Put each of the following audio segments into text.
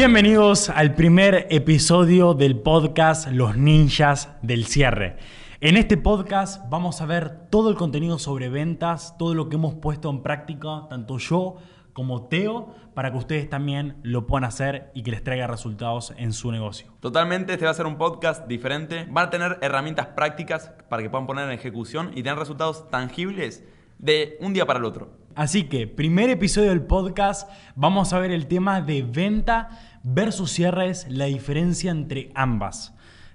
Bienvenidos al primer episodio del podcast Los Ninjas del Cierre. En este podcast vamos a ver todo el contenido sobre ventas, todo lo que hemos puesto en práctica, tanto yo como Teo, para que ustedes también lo puedan hacer y que les traiga resultados en su negocio. Totalmente, este va a ser un podcast diferente. Van a tener herramientas prácticas para que puedan poner en ejecución y tener resultados tangibles de un día para el otro. Así que, primer episodio del podcast, vamos a ver el tema de venta versus cierres, la diferencia entre ambas.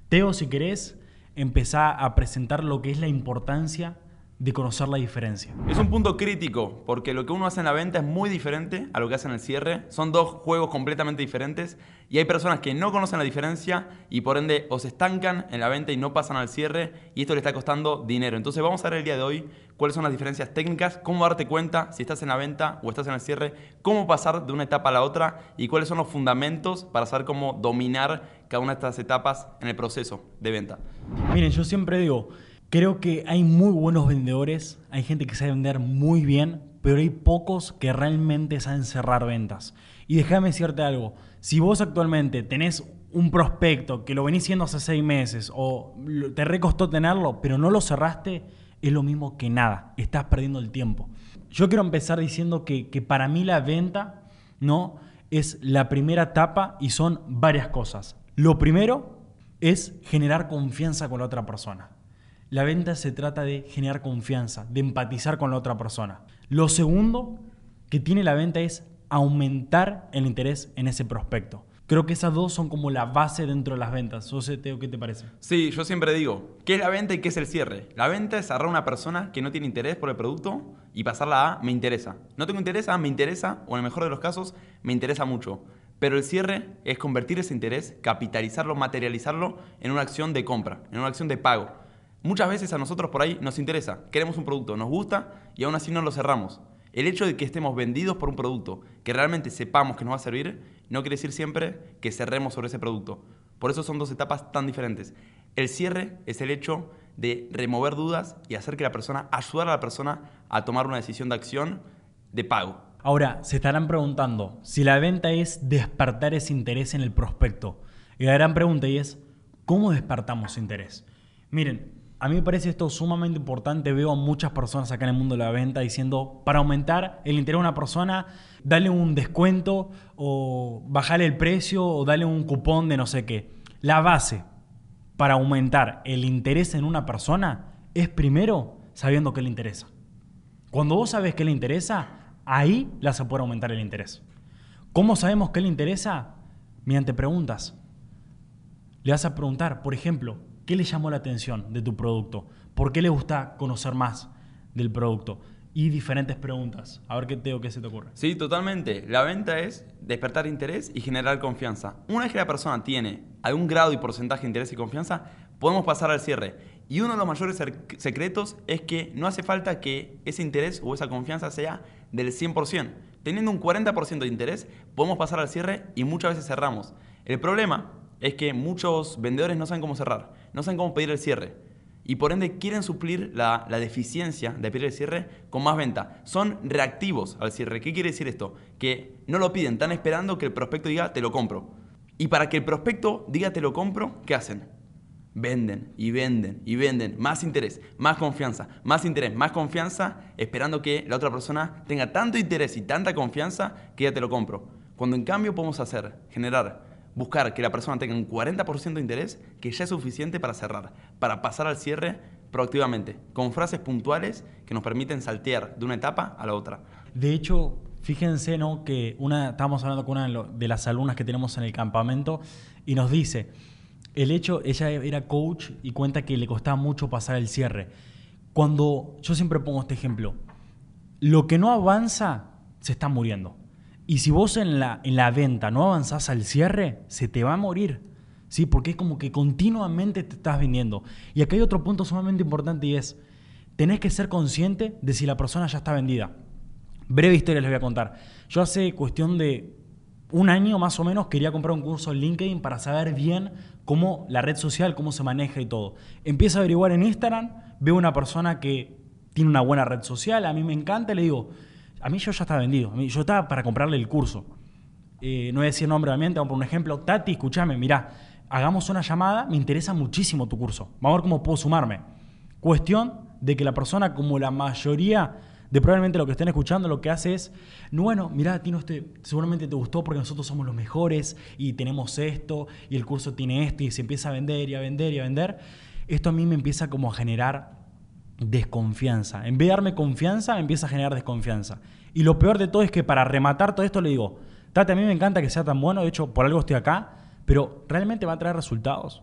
Teo, si querés, empezá a presentar lo que es la importancia de conocer la diferencia. Es un punto crítico, porque lo que uno hace en la venta es muy diferente a lo que hace en el cierre. Son dos juegos completamente diferentes y hay personas que no conocen la diferencia y por ende o se estancan en la venta y no pasan al cierre y esto le está costando dinero. Entonces vamos a ver el día de hoy cuáles son las diferencias técnicas, cómo darte cuenta si estás en la venta o estás en el cierre, cómo pasar de una etapa a la otra y cuáles son los fundamentos para saber cómo dominar cada una de estas etapas en el proceso de venta. Miren, yo siempre digo, Creo que hay muy buenos vendedores, hay gente que sabe vender muy bien, pero hay pocos que realmente saben cerrar ventas. Y déjame decirte algo, si vos actualmente tenés un prospecto que lo venís haciendo hace seis meses o te recostó tenerlo, pero no lo cerraste, es lo mismo que nada, estás perdiendo el tiempo. Yo quiero empezar diciendo que, que para mí la venta no es la primera etapa y son varias cosas. Lo primero es generar confianza con la otra persona. La venta se trata de generar confianza, de empatizar con la otra persona. Lo segundo que tiene la venta es aumentar el interés en ese prospecto. Creo que esas dos son como la base dentro de las ventas. José, Teo, ¿qué te parece? Sí, yo siempre digo, ¿qué es la venta y qué es el cierre? La venta es agarrar a una persona que no tiene interés por el producto y pasarla a me interesa. No tengo interés a me interesa, o en el mejor de los casos, me interesa mucho. Pero el cierre es convertir ese interés, capitalizarlo, materializarlo en una acción de compra, en una acción de pago. Muchas veces a nosotros por ahí nos interesa, queremos un producto, nos gusta y aún así no lo cerramos. El hecho de que estemos vendidos por un producto, que realmente sepamos que nos va a servir, no quiere decir siempre que cerremos sobre ese producto. Por eso son dos etapas tan diferentes. El cierre es el hecho de remover dudas y hacer que la persona, ayudar a la persona a tomar una decisión de acción de pago. Ahora, se estarán preguntando si la venta es despertar ese interés en el prospecto. Y la gran pregunta es, ¿cómo despertamos interés? Miren, a mí me parece esto sumamente importante. Veo a muchas personas acá en el mundo de la venta diciendo, para aumentar el interés de una persona, dale un descuento o bajarle el precio o dale un cupón de no sé qué. La base para aumentar el interés en una persona es primero sabiendo qué le interesa. Cuando vos sabes qué le interesa, ahí le vas a poder aumentar el interés. ¿Cómo sabemos qué le interesa? Mediante preguntas. Le vas a preguntar, por ejemplo, ¿Qué le llamó la atención de tu producto? ¿Por qué le gusta conocer más del producto? Y diferentes preguntas. A ver qué te qué se te ocurre. Sí, totalmente. La venta es despertar interés y generar confianza. Una vez que la persona tiene algún grado y porcentaje de interés y confianza, podemos pasar al cierre. Y uno de los mayores secretos es que no hace falta que ese interés o esa confianza sea del 100%. Teniendo un 40% de interés, podemos pasar al cierre y muchas veces cerramos. El problema es que muchos vendedores no saben cómo cerrar, no saben cómo pedir el cierre. Y por ende quieren suplir la, deficiencia de pedir el cierre con más venta. Son reactivos al cierre. ¿Qué quiere decir esto? Que no lo piden, están esperando que el prospecto diga te lo compro. Y para que el prospecto diga te lo compro, ¿qué hacen? Venden y venden y venden. Más interés, más confianza, más interés, más confianza, esperando que la otra persona tenga tanto interés y tanta confianza que ya te lo compro. Cuando en cambio podemos hacer, generar buscar que la persona tenga un 40% de interés, que ya es suficiente para cerrar, para pasar al cierre proactivamente, con frases puntuales que nos permiten saltear de una etapa a la otra. De hecho, fíjense ¿no? que una, estábamos hablando con una de las alumnas que tenemos en el campamento y nos dice, el hecho, ella era coach y cuenta que le costaba mucho pasar el cierre. Cuando yo siempre pongo este ejemplo, lo que no avanza se está muriendo. Y si vos en la, en la venta no avanzás al cierre, se te va a morir. ¿Sí? Porque es como que continuamente te estás vendiendo. Y aquí hay otro punto sumamente importante y es, tenés que ser consciente de si la persona ya está vendida. Breve historia les voy a contar. Yo hace cuestión de un año más o menos quería comprar un curso en LinkedIn para saber bien cómo la red social, cómo se maneja y todo. Empiezo a averiguar en Instagram, veo una persona que tiene una buena red social, a mí me encanta, le digo, a mí yo ya estaba vendido. A mí, yo estaba para comprarle el curso. eh, no voy a decir nombre obviamente, vamos por un ejemplo, Tati, escúchame, mira, hagamos una llamada, me interesa muchísimo tu curso, vamos a ver cómo puedo sumarme. Cuestión de que la persona, como la mayoría de probablemente lo que estén escuchando, lo que hace es, bueno, mira, Tino, este, seguramente te gustó porque nosotros somos los mejores y tenemos esto y el curso tiene esto y se empieza a vender y a vender y a vender. Esto a mí me empieza como a generar desconfianza. En vez de darme confianza, empieza a generar desconfianza. Y lo peor de todo es que para rematar todo esto le digo, Tati, a mí me encanta que sea tan bueno, de hecho, por algo estoy acá, pero ¿realmente va a traer resultados?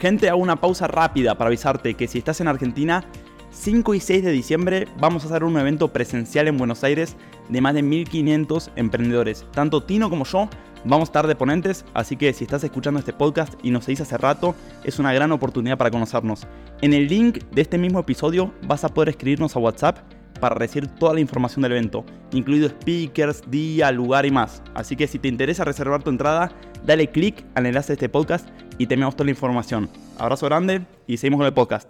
Gente, hago una pausa rápida para avisarte que si estás en Argentina, 5 y 6 de diciembre vamos a hacer un evento presencial en Buenos Aires de más de 1500 emprendedores. Tanto Tino como yo vamos a estar de ponentes, así que si estás escuchando este podcast y nos seguís hace rato, es una gran oportunidad para conocernos. En el link de este mismo episodio vas a poder escribirnos a WhatsApp para recibir toda la información del evento, incluido speakers, día, lugar y más. Así que si te interesa reservar tu entrada, dale click al enlace de este podcast y te enviamos toda la información. Abrazo grande y seguimos con el podcast.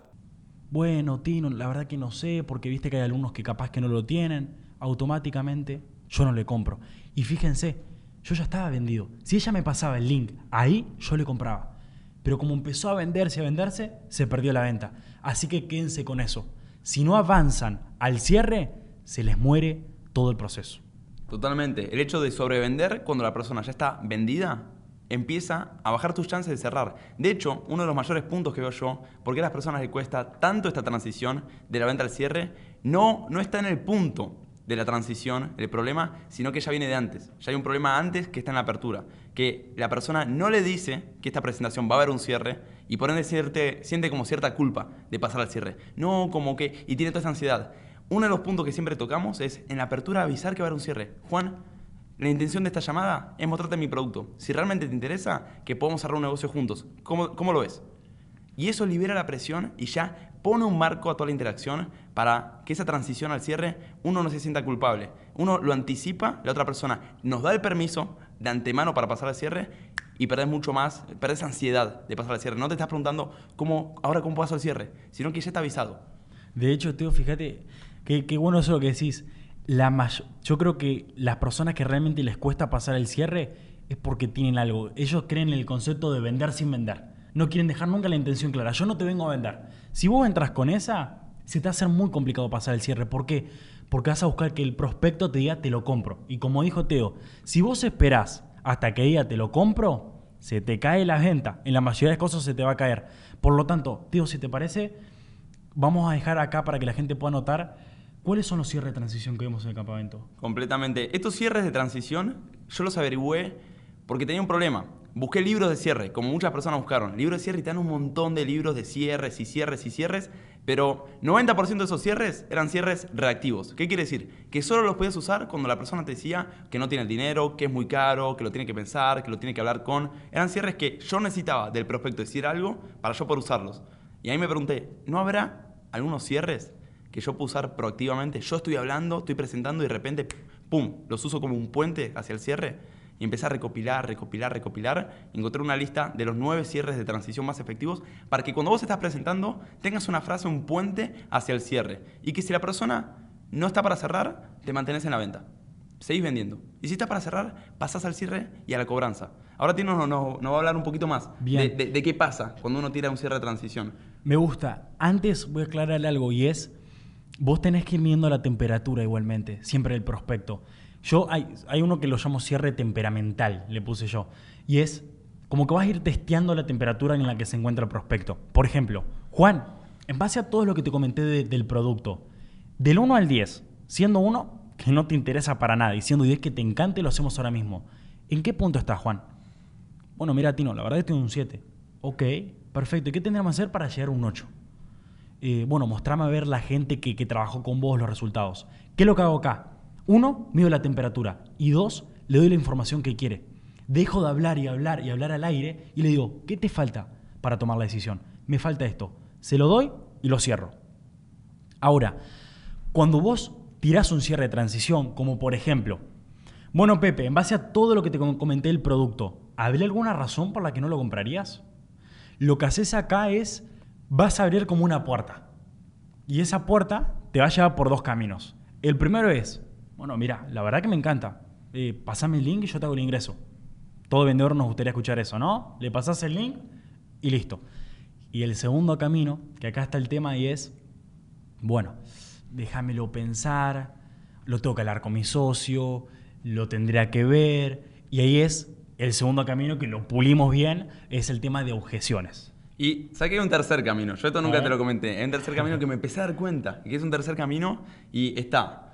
Bueno, Tino, la verdad que no sé, porque viste que hay alumnos que capaz que no lo tienen, automáticamente yo no le compro. Y fíjense, yo ya estaba vendido. Si ella me pasaba el link ahí, yo le compraba. Pero como empezó a venderse, a venderse, se perdió la venta. Así que quédense con eso. Si no avanzan al cierre, se les muere todo el proceso. Totalmente. El hecho de sobrevender cuando la persona ya está vendida empieza a bajar tus chances de cerrar. De hecho, uno de los mayores puntos que veo yo, porque a las personas les cuesta tanto esta transición de la venta al cierre, no, no está en el punto de la transición el problema, sino que ya viene de antes. Ya hay un problema antes que está en la apertura. Que la persona no le dice que esta presentación va a haber un cierre y por ende siente, siente como cierta culpa de pasar al cierre. No, como que... y tiene toda esa ansiedad. Uno de los puntos que siempre tocamos es en la apertura avisar que va a haber un cierre. Juan, la intención de esta llamada es mostrarte mi producto. Si realmente te interesa, que podamos cerrar un negocio juntos. ¿Cómo, cómo lo ves? Y eso libera la presión y ya pone un marco a toda la interacción para que esa transición al cierre uno no se sienta culpable. Uno lo anticipa, la otra persona nos da el permiso de antemano para pasar al cierre y perdés mucho más, perdés ansiedad de pasar al cierre. No te estás preguntando cómo, ahora cómo paso al cierre, sino que ya está avisado. De hecho, Teo, fíjate, qué, qué bueno eso que decís la yo creo que las personas que realmente les cuesta pasar el cierre es porque tienen algo. Ellos creen en el concepto de vender sin vender. No quieren dejar nunca la intención clara. Yo no te vengo a vender. Si vos entras con esa, se te va a hacer muy complicado pasar el cierre. ¿Por qué? Porque vas a buscar que el prospecto te diga te lo compro. Y como dijo Teo, si vos esperás hasta que diga te lo compro, se te cae la venta. En la mayoría de cosas se te va a caer. Por lo tanto, Teo, si te parece, vamos a dejar acá para que la gente pueda notar ¿Cuáles son los cierres de transición que vemos en el campamento? Completamente. Estos cierres de transición yo los averigüé porque tenía un problema. Busqué libros de cierre, como muchas personas buscaron. Libros de cierre y te dan un montón de libros de cierres y cierres y cierres, pero 90% de esos cierres eran cierres reactivos. ¿Qué quiere decir? Que solo los podías usar cuando la persona te decía que no tiene el dinero, que es muy caro, que lo tiene que pensar, que lo tiene que hablar con. Eran cierres que yo necesitaba del prospecto decir algo para yo poder usarlos. Y ahí me pregunté, ¿no habrá algunos cierres que yo puedo usar proactivamente. Yo estoy hablando, estoy presentando y de repente, ¡pum!, los uso como un puente hacia el cierre. Y empecé a recopilar, recopilar, recopilar. Encontré una lista de los nueve cierres de transición más efectivos para que cuando vos estás presentando tengas una frase, un puente hacia el cierre. Y que si la persona no está para cerrar, te mantenés en la venta. Seguís vendiendo. Y si está para cerrar, pasás al cierre y a la cobranza. Ahora Tino nos, no, va a hablar un poquito más de, de, qué pasa cuando uno tira un cierre de transición. Me gusta. Antes voy a aclararle algo y es vos tenés que ir midiendo la temperatura igualmente, siempre el prospecto. Yo hay, hay uno que lo llamo cierre temperamental, le puse yo, y es como que vas a ir testeando la temperatura en la que se encuentra el prospecto. Por ejemplo, Juan, en base a todo lo que te comenté del producto, del 1 al 10, siendo 1 que no te interesa para nada y siendo 10 que te encante, lo hacemos ahora mismo. ¿En qué punto estás, Juan? Bueno, mira, Tino, la verdad es que tengo un 7. Ok, perfecto. ¿Y qué tendríamos que hacer para llegar a un 8? Eh, bueno, mostrame a ver la gente que, trabajó con vos los resultados. ¿Qué es lo que hago acá? Uno, mido la temperatura. Y dos, le doy la información que quiere. Dejo de hablar y hablar y hablar al aire y le digo, ¿qué te falta para tomar la decisión? Me falta esto. Se lo doy y lo cierro. Ahora, cuando vos tirás un cierre de transición, como por ejemplo, bueno Pepe, en base a todo lo que te comenté del producto, ¿habría alguna razón por la que no lo comprarías? Lo que haces acá es vas a abrir como una puerta. Y esa puerta te va a llevar por dos caminos. El primero es, bueno, mira, la verdad que me encanta. eh, pasame el link y yo te hago el ingreso. Todo vendedor nos gustaría escuchar eso, ¿no? Le pasas el link y listo. Y el segundo camino, que acá está el tema y es, bueno, déjamelo pensar, lo tengo que hablar con mi socio, lo tendría que ver, y ahí es el segundo camino que lo pulimos bien, es el tema de objeciones. Y saqué un tercer camino. Yo esto nunca te lo comenté. Es un tercer camino que me empecé a dar cuenta. Que es un tercer camino y está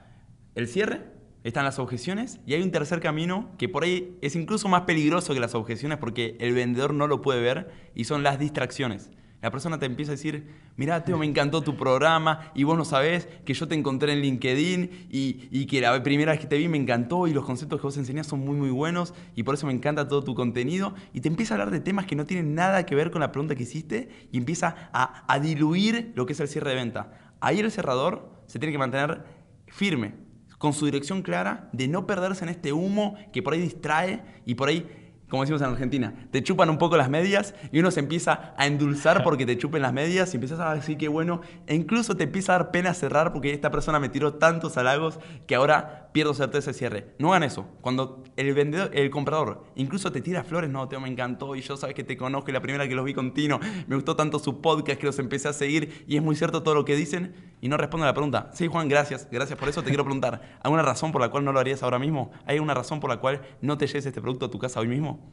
el cierre, están las objeciones y hay un tercer camino que por ahí es incluso más peligroso que las objeciones porque el vendedor no lo puede ver y son las distracciones. La persona te empieza a decir, mirá, Teo, me encantó tu programa y vos no sabés que yo te encontré en LinkedIn y, que la primera vez que te vi me encantó y los conceptos que vos enseñás son muy, muy buenos y por eso me encanta todo tu contenido. Y te empieza a hablar de temas que no tienen nada que ver con la pregunta que hiciste y empieza a, a diluir lo que es el cierre de venta. Ahí el cerrador se tiene que mantener firme, con su dirección clara, de no perderse en este humo que por ahí distrae y por ahí como decimos en Argentina, te chupan un poco las medias y uno se empieza a endulzar porque te chupen las medias y empiezas a decir que bueno, e incluso te empieza a dar pena cerrar porque esta persona me tiró tantos halagos que ahora pierdo certeza de cierre. No hagan eso. Cuando el vendedor, el comprador incluso te tira flores, no, Teo, me encantó y yo sabes que te conozco y la primera que los vi continuo, me gustó tanto su podcast que los empecé a seguir y es muy cierto todo lo que dicen y no responde a la pregunta. Sí, Juan, gracias, gracias por eso. Te quiero preguntar, ¿alguna razón por la cual no lo harías ahora mismo? ¿Hay alguna razón por la cual no te lleves este producto a tu casa hoy mismo?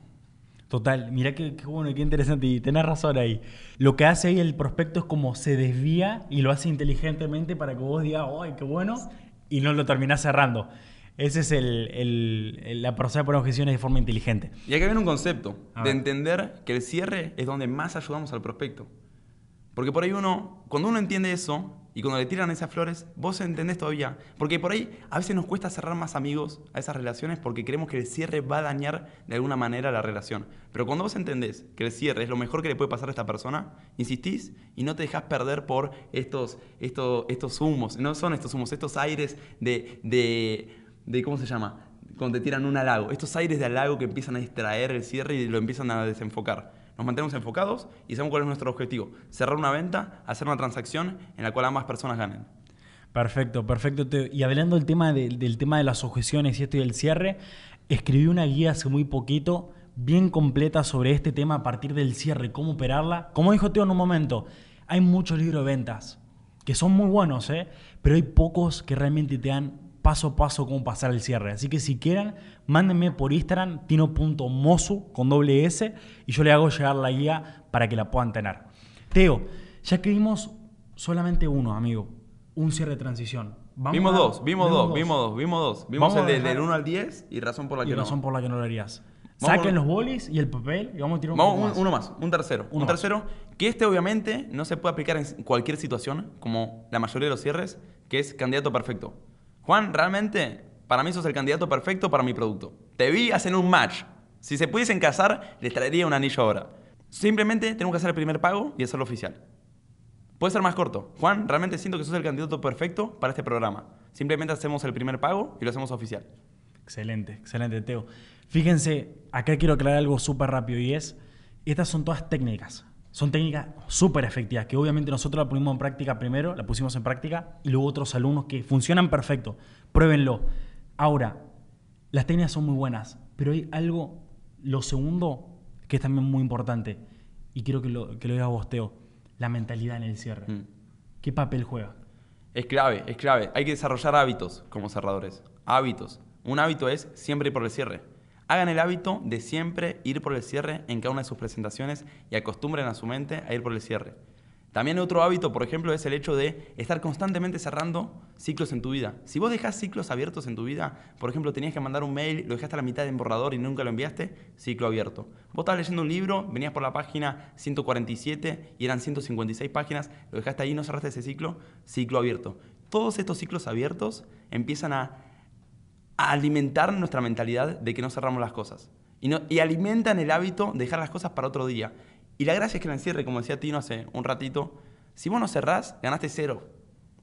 Total, mira qué, bueno y qué interesante. Y tenés razón ahí. Lo que hace ahí el prospecto es como se desvía y lo hace inteligentemente para que vos digas, ¡ay, qué bueno! Y no lo terminás cerrando. Ese es el, la procesa de poner objeciones de forma inteligente. Y acá viene un concepto de entender que el cierre es donde más ayudamos al prospecto. Porque por ahí uno, cuando uno entiende eso, y cuando le tiran esas flores, vos entendés todavía. Porque por ahí a veces nos cuesta cerrar más amigos a esas relaciones porque creemos que el cierre va a dañar de alguna manera la relación. Pero cuando vos entendés que el cierre es lo mejor que le puede pasar a esta persona, insistís y no te dejas perder por estos, estos, estos humos. No son estos humos, estos aires de, de, de ¿cómo se llama? Cuando te tiran un halago. Estos aires de halago que empiezan a distraer el cierre y lo empiezan a desenfocar nos mantenemos enfocados y sabemos cuál es nuestro objetivo. Cerrar una venta, hacer una transacción en la cual ambas personas ganen. Perfecto, perfecto. Y hablando del tema de, del tema de las objeciones y esto y el cierre, escribí una guía hace muy poquito bien completa sobre este tema a partir del cierre, cómo operarla. Como dijo Teo en un momento, hay muchos libros de ventas que son muy buenos, ¿eh? pero hay pocos que realmente te dan paso a paso cómo pasar el cierre. Así que si quieren, mándenme por Instagram tino.mosu con doble S y yo le hago llegar la guía para que la puedan tener. Teo, ya que vimos solamente uno, amigo, un cierre de transición. vimos, dos, vimos, dos, vimos dos, vimos dos. Vimos el del 1 al 10 y razón por la que y razón por la que no lo harías. Saquen los bolis y el papel y vamos a tirar un vamos, más. uno más, un tercero. un tercero que este obviamente no se puede aplicar en cualquier situación, como la mayoría de los cierres, que es candidato perfecto. Juan, realmente, para mí sos el candidato perfecto para mi producto. Te vi hacer un match. Si se pudiesen casar, les traería un anillo ahora. Simplemente tenemos que hacer el primer pago y hacerlo oficial. Puede ser más corto. Juan, realmente siento que sos el candidato perfecto para este programa. Simplemente hacemos el primer pago y lo hacemos oficial. Excelente, excelente, Teo. Fíjense, acá quiero aclarar algo súper rápido y es, estas son todas técnicas. Son técnicas súper efectivas, que obviamente nosotros la pusimos en práctica primero, la pusimos en práctica, y luego otros alumnos que funcionan perfecto. Pruébenlo. Ahora, las técnicas son muy buenas, pero hay algo, lo segundo, que es también muy importante, y quiero que lo, que lo diga vos, Teo, la mentalidad en el cierre. Mm. ¿Qué papel juega? Es clave, es clave. Hay que desarrollar hábitos como cerradores. Hábitos. Un hábito es siempre ir por el cierre. Hagan el hábito de siempre ir por el cierre en cada una de sus presentaciones y acostumbren a su mente a ir por el cierre. También otro hábito, por ejemplo, es el hecho de estar constantemente cerrando ciclos en tu vida. Si vos dejás ciclos abiertos en tu vida, por ejemplo, tenías que mandar un mail, lo dejaste a la mitad en borrador y nunca lo enviaste, ciclo abierto. Vos estabas leyendo un libro, venías por la página 147 y eran 156 páginas, lo dejaste ahí no cerraste ese ciclo, ciclo abierto. Todos estos ciclos abiertos empiezan a alimentar nuestra mentalidad de que no cerramos las cosas. Y, no, alimentan el hábito de dejar las cosas para otro día. Y la gracia es que el cierre, como decía Tino hace un ratito, si vos no cerrás, ganaste cero.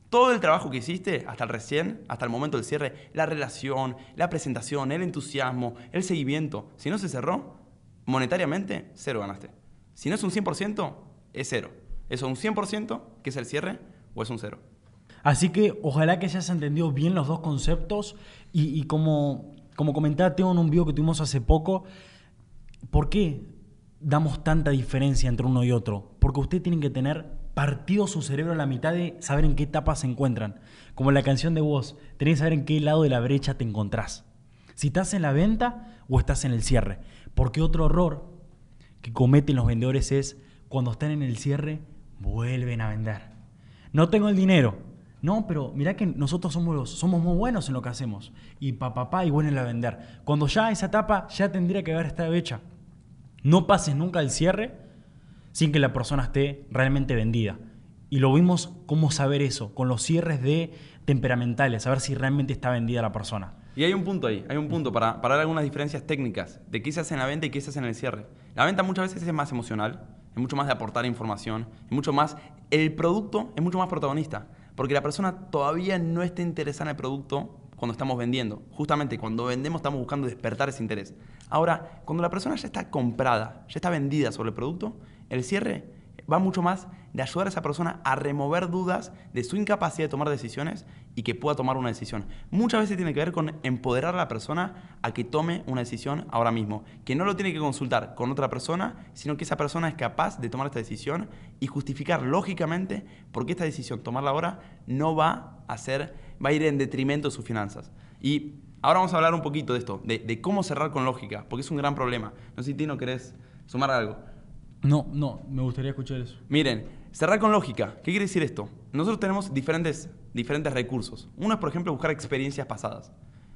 Todo el trabajo que hiciste hasta el recién, hasta el momento del cierre, la relación, la presentación, el entusiasmo, el seguimiento, si no se cerró, monetariamente, cero ganaste. Si no es un 100%, es cero. ¿Es un 100% que es el cierre o es un cero? Así que ojalá que hayas entendido bien los dos conceptos y, como como comentaba Teo en un video que tuvimos hace poco, ¿por qué damos tanta diferencia entre uno y otro? Porque ustedes tienen que tener partido su cerebro a la mitad de saber en qué etapa se encuentran. Como en la canción de vos, tenés que saber en qué lado de la brecha te encontrás. Si estás en la venta o estás en el cierre. Porque otro error que cometen los vendedores es cuando están en el cierre, vuelven a vender. No tengo el dinero. No, pero mira que nosotros somos, muy buenos en lo que hacemos. Y papá, pa, y vuelven a vender. Cuando ya esa etapa ya tendría que haber estado hecha. No pases nunca el cierre sin que la persona esté realmente vendida. Y lo vimos cómo saber eso, con los cierres de temperamentales, saber si realmente está vendida la persona. Y hay un punto ahí, hay un punto para, para dar algunas diferencias técnicas de qué se hace en la venta y qué se hace en el cierre. La venta muchas veces es más emocional, es mucho más de aportar información, es mucho más, el producto es mucho más protagonista, porque la persona todavía no está interesada en el producto cuando estamos vendiendo. Justamente cuando vendemos estamos buscando despertar ese interés. Ahora, cuando la persona ya está comprada, ya está vendida sobre el producto, el cierre va mucho más de ayudar a esa persona a remover dudas de su incapacidad de tomar decisiones y que pueda tomar una decisión. Muchas veces tiene que ver con empoderar a la persona a que tome una decisión ahora mismo, que no lo tiene que consultar con otra persona, sino que esa persona es capaz de tomar esta decisión y justificar lógicamente por qué esta decisión, tomarla ahora, no va a ser, va a ir en detrimento de sus finanzas. Y ahora vamos a hablar un poquito de esto, de, de cómo cerrar con lógica, porque es un gran problema. No sé si Tino querés sumar algo. No, no, me gustaría escuchar eso. Miren, cerrar con lógica. ¿Qué quiere decir esto? Nosotros tenemos diferentes, diferentes recursos. Uno es, por ejemplo, buscar experiencias pasadas.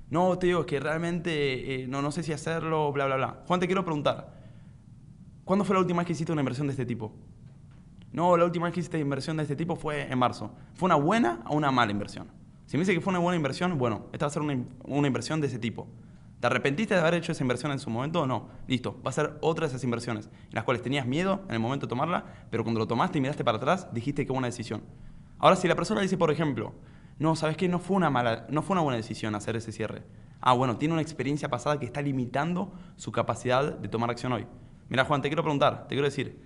No, te digo, es que realmente eh, no, no sé si hacerlo, bla, bla, bla. Juan, te quiero preguntar. ¿Cuándo fue la última vez que hiciste una inversión de este tipo? No, la última vez que hiciste inversión de este tipo fue en marzo. ¿Fue una buena o una mala inversión? Si me dice que fue una buena inversión, bueno, esta va a ser una, una inversión de ese tipo. ¿Te arrepentiste de haber hecho esa inversión en su momento o no? Listo, va a ser otra de esas inversiones, en las cuales tenías miedo en el momento de tomarla, pero cuando lo tomaste y miraste para atrás, dijiste que fue una decisión. Ahora, si la persona dice, por ejemplo, no, ¿sabes qué? No fue una, mala, no fue una buena decisión hacer ese cierre. Ah, bueno, tiene una experiencia pasada que está limitando su capacidad de tomar acción hoy. Mira, Juan, te quiero preguntar, te quiero decir,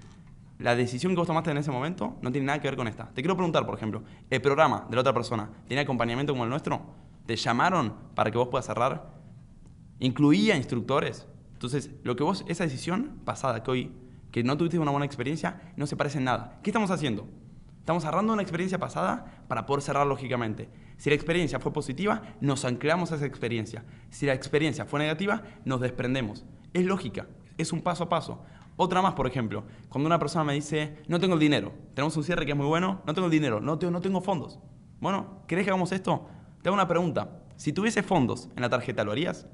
la decisión que vos tomaste en ese momento no tiene nada que ver con esta. Te quiero preguntar, por ejemplo, ¿el programa de la otra persona tiene acompañamiento como el nuestro? ¿Te llamaron para que vos puedas cerrar? Incluía instructores. Entonces, lo que vos, esa decisión pasada que hoy, que no tuviste una buena experiencia, no se parece en nada. ¿Qué estamos haciendo? Estamos cerrando una experiencia pasada para poder cerrar lógicamente. Si la experiencia fue positiva, nos anclamos a esa experiencia. Si la experiencia fue negativa, nos desprendemos. Es lógica, es un paso a paso. Otra más, por ejemplo, cuando una persona me dice, no tengo el dinero, tenemos un cierre que es muy bueno, no tengo el dinero, no tengo, no tengo fondos. Bueno, ¿querés que hagamos esto? Te hago una pregunta. Si tuviese fondos en la tarjeta, ¿lo harías?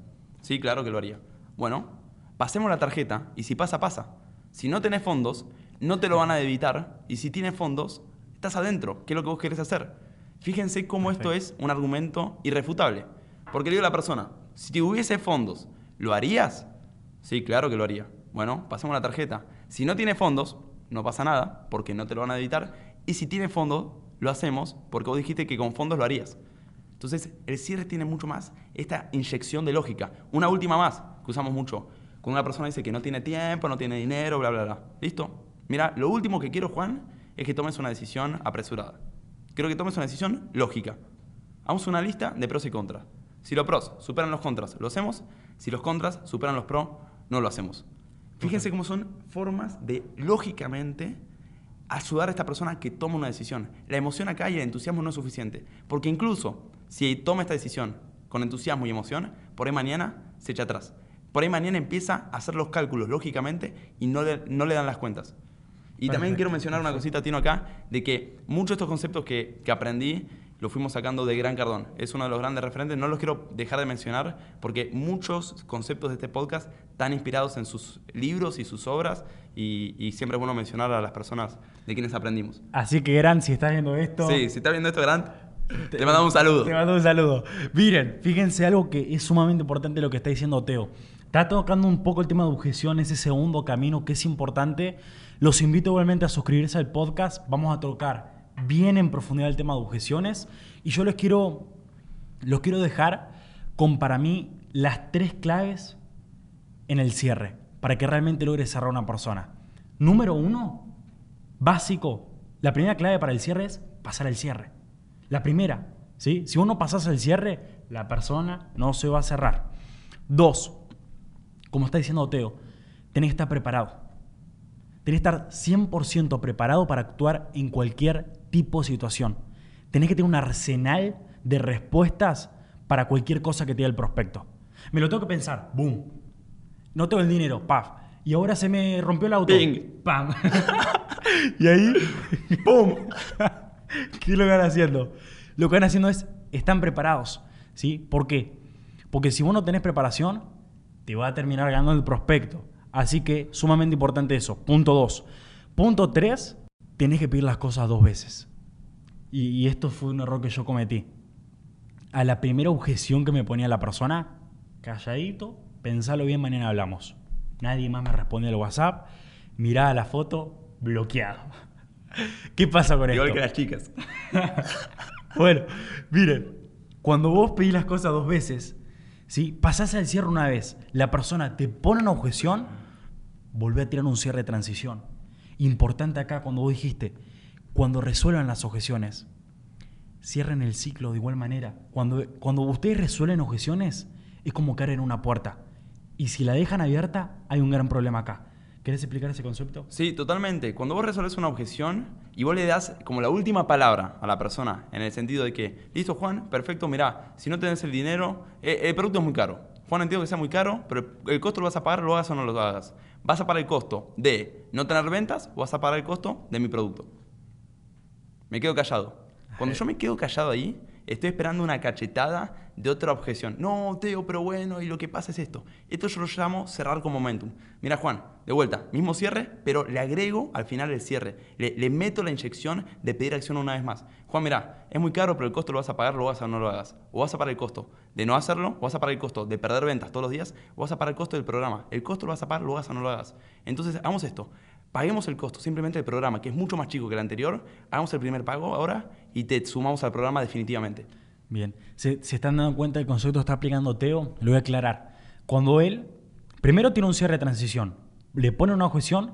Sí, claro que lo haría. Bueno, pasemos la tarjeta y si pasa, pasa. Si no tenés fondos, no te lo van a debitar y si tienes fondos, estás adentro. ¿Qué es lo que vos querés hacer? Fíjense cómo esto es un argumento irrefutable. Porque le digo a la persona, si tuviese fondos, ¿lo harías? Sí, claro que lo haría. Bueno, pasemos la tarjeta. Si no tiene fondos, no pasa nada, porque no te lo van a debitar. Y si tiene fondos, lo hacemos porque vos dijiste que con fondos lo harías. Entonces, el cierre tiene mucho más esta inyección de lógica. Una última más, que usamos mucho. Cuando una persona dice que no tiene tiempo, no tiene dinero, bla, bla, bla. ¿Listo? Mira, lo último que quiero, Juan, es que tomes una decisión apresurada. Quiero que tomes una decisión lógica. Hagamos una lista de pros y contras. Si los pros superan los contras, lo hacemos. Si los contras superan los pros, no lo hacemos. Fíjense cómo son formas de, lógicamente, ayudar a esta persona que tome una decisión. La emoción acá y el entusiasmo no es suficiente. Porque incluso si toma esta decisión con entusiasmo y emoción, por ahí mañana se echa atrás. Por ahí mañana empieza a hacer los cálculos lógicamente y no le, no le dan las cuentas. Y también quiero mencionar una cosita, Tino, acá, de que muchos de estos conceptos que, que aprendí los fuimos sacando de Gran Cardón. Es uno de los grandes referentes. No los quiero dejar de mencionar porque muchos conceptos de este podcast están inspirados en sus libros y sus obras y, y siempre es bueno mencionar a las personas de quienes aprendimos. Así que, Gran, si estás viendo esto... Sí, si estás viendo esto, Gran, te, mandamos un saludo. Te mandamos un saludo. Miren, fíjense algo que es sumamente importante lo que está diciendo Teo. Está tocando un poco el tema de objeción, ese segundo camino que es importante. Los invito igualmente a suscribirse al podcast. Vamos a tocar bien en profundidad el tema de objeciones. Y yo les quiero, los quiero dejar con para mí las tres claves en el cierre para que realmente logre cerrar una persona. Número uno, básico. La primera clave para el cierre es pasar el cierre. La primera, ¿sí? Si uno pasas el cierre, la persona no se va a cerrar. Dos, como está diciendo Teo, tenés que estar preparado. Tenés que estar 100% preparado para actuar en cualquier tipo de situación. Tenés que tener un arsenal de respuestas para cualquier cosa que te diga el prospecto. Me lo tengo que pensar, boom. No tengo el dinero, paf. Y ahora se me rompió el auto. Ping. Pam. y ahí, ¡pum! ¿Qué es lo que van haciendo? Lo que van haciendo es, están preparados. ¿Sí? ¿Por qué? Porque si vos no tenés preparación, te va a terminar ganando el prospecto. Así que sumamente importante eso. Punto dos. Punto tres, tenés que pedir las cosas dos veces. Y, y esto fue un error que yo cometí. A la primera objeción que me ponía la persona, calladito, pensalo bien, mañana hablamos. Nadie más me responde al WhatsApp, miraba la foto, bloqueado. ¿Qué pasa con Igual esto? que las chicas. Bueno, miren, cuando vos pedís las cosas dos veces, ¿sí? pasás al cierre una vez, la persona te pone una objeción, volvé a tirar un cierre de transición. Importante acá cuando vos dijiste, cuando resuelvan las objeciones, cierren el ciclo de igual manera. Cuando, cuando ustedes resuelven objeciones, es como caer en una puerta. Y si la dejan abierta, hay un gran problema acá. ¿Querés explicar ese concepto? Sí, totalmente. Cuando vos resolves una objeción y vos le das como la última palabra a la persona, en el sentido de que, listo Juan, perfecto, mirá, si no tenés el dinero, eh, el producto es muy caro. Juan, entiendo que sea muy caro, pero el costo lo vas a pagar, lo hagas o no lo hagas. ¿Vas a pagar el costo de no tener ventas o vas a pagar el costo de mi producto? Me quedo callado. Cuando yo me quedo callado ahí, estoy esperando una cachetada de otra objeción. No, Teo, pero bueno, y lo que pasa es esto. Esto yo lo llamo cerrar con momentum. Mira, Juan, de vuelta, mismo cierre, pero le agrego al final el cierre. Le, meto la inyección de pedir acción una vez más. Juan, mira, es muy caro, pero el costo lo vas a pagar, lo hagas o no lo hagas. O vas a pagar el costo de no hacerlo, o vas a pagar el costo de perder ventas todos los días, o vas a pagar el costo del programa. El costo lo vas a pagar, lo hagas o no lo hagas. Entonces, hagamos esto. Paguemos el costo simplemente del programa, que es mucho más chico que el anterior. Hagamos el primer pago ahora y te sumamos al programa definitivamente. Bien, se, se están dando cuenta del concepto que está aplicando Teo, lo voy a aclarar. Cuando él, primero tiene un cierre de transición, le pone una objeción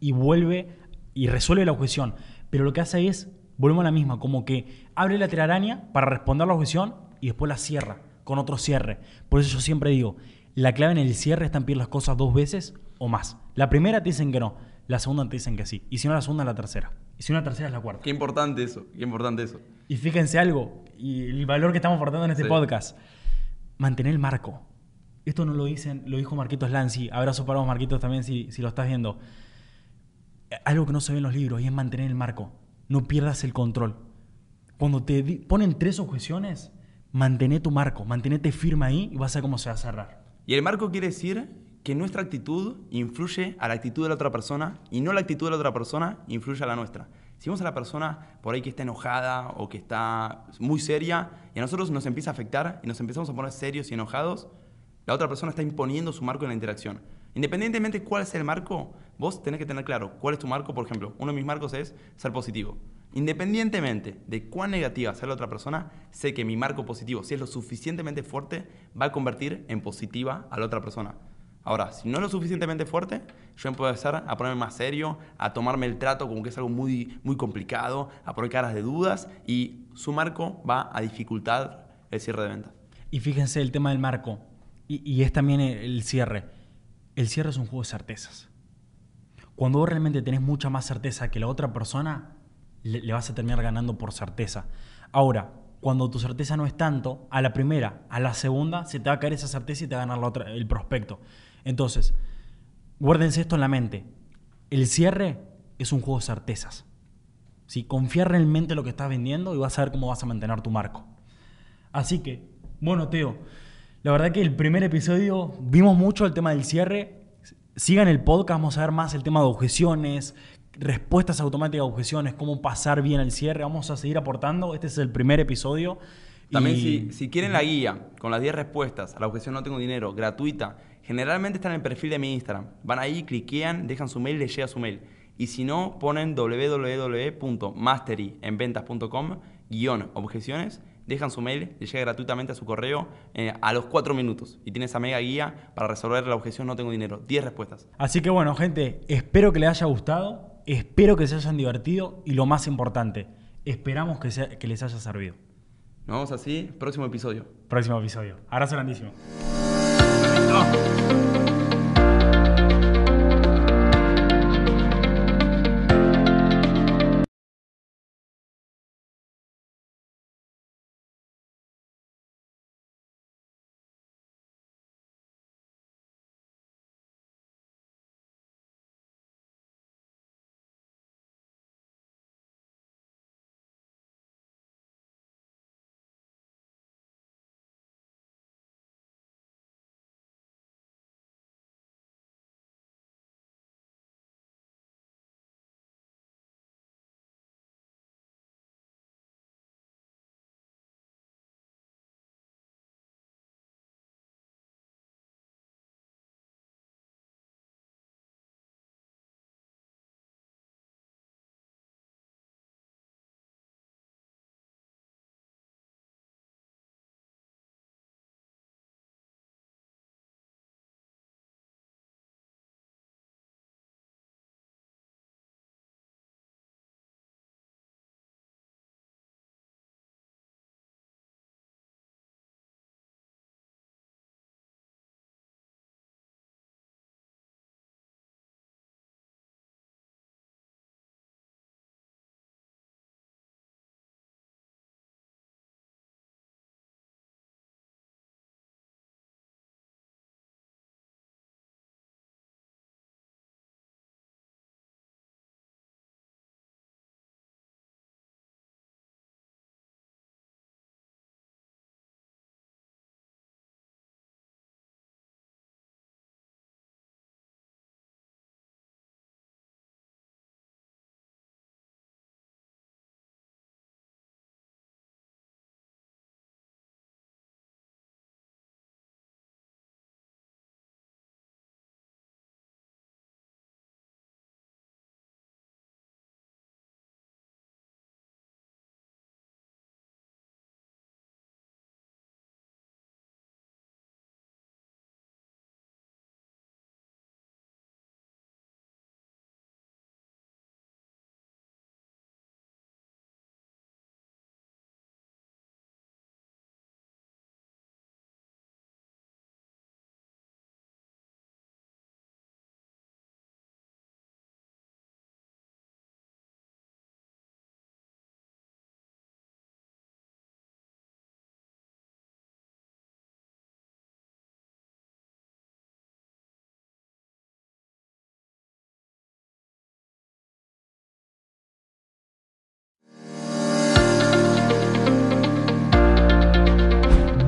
y vuelve y resuelve la objeción, pero lo que hace es, volvemos a la misma, como que abre la telaraña para responder la objeción y después la cierra con otro cierre. Por eso yo siempre digo, la clave en el cierre está en las cosas dos veces o más. La primera te dicen que no, la segunda te dicen que sí, y si no la segunda, la tercera. Y si no la tercera es la cuarta. Qué importante eso, qué importante eso. Y fíjense algo, y el valor que estamos aportando en este Sí. podcast, mantener el marco. Esto no lo dicen, lo dijo Marquitos Lanzi. Abrazo para vos, Marquitos, también si, si lo estás viendo. Algo que no se ve en los libros y es mantener el marco. No pierdas el control. Cuando te ponen tres objeciones, mantené tu marco, mantenete firme ahí y vas a ver cómo se va a cerrar. Y el marco quiere decir que nuestra actitud influye a la actitud de la otra persona y no la actitud de la otra persona influye a la nuestra. Si vemos a la persona por ahí que está enojada o que está muy seria y a nosotros nos empieza a afectar y nos empezamos a poner serios y enojados, la otra persona está imponiendo su marco en la interacción. Independientemente cuál es el marco, vos tenés que tener claro cuál es tu marco. Por ejemplo, uno de mis marcos es ser positivo. Independientemente de cuán negativa sea la otra persona, sé que mi marco positivo, si es lo suficientemente fuerte, va a convertir en positiva a la otra persona. Ahora, si no es lo suficientemente fuerte, yo puedo empezar a ponerme más serio, a tomarme el trato como que es algo muy, muy complicado, a poner caras de dudas y su marco va a dificultar el cierre de ventas. Y fíjense el tema del marco. Y, y es también el, el cierre. El cierre es un juego de certezas. Cuando vos realmente tenés mucha más certeza que la otra persona, le, le vas a terminar ganando por certeza. Ahora, cuando tu certeza no es tanto, a la primera, a la segunda, se te va a caer esa certeza y te va a ganar la otra, el prospecto. Entonces, guárdense esto en la mente. El cierre es un juego de certezas. ¿sí? Confía realmente en lo que estás vendiendo y vas a ver cómo vas a mantener tu marco. Así que, bueno, Teo, la verdad que el primer episodio vimos mucho el tema del cierre. Sigan el podcast, vamos a ver más el tema de objeciones, respuestas automáticas a objeciones, cómo pasar bien el cierre. Vamos a seguir aportando. Este es el primer episodio. También Y- si, si quieren la guía con las 10 respuestas a la objeción no tengo dinero, gratuita, generalmente está en el perfil de mi Instagram. Van ahí, cliquean, dejan su mail, les llega su mail. Y si no, ponen www.masteryenventas.com guion objeciones, dejan su mail, les llega gratuitamente a su correo eh, a los 4 minutos. Y tiene esa mega guía para resolver la objeción no tengo dinero. 10 respuestas. Así que bueno, gente, espero que les haya gustado, espero que se hayan divertido y lo más importante, esperamos que, sea- que les haya servido. Nos vemos así, próximo episodio. Próximo episodio. Abrazo grandísimo. Come on.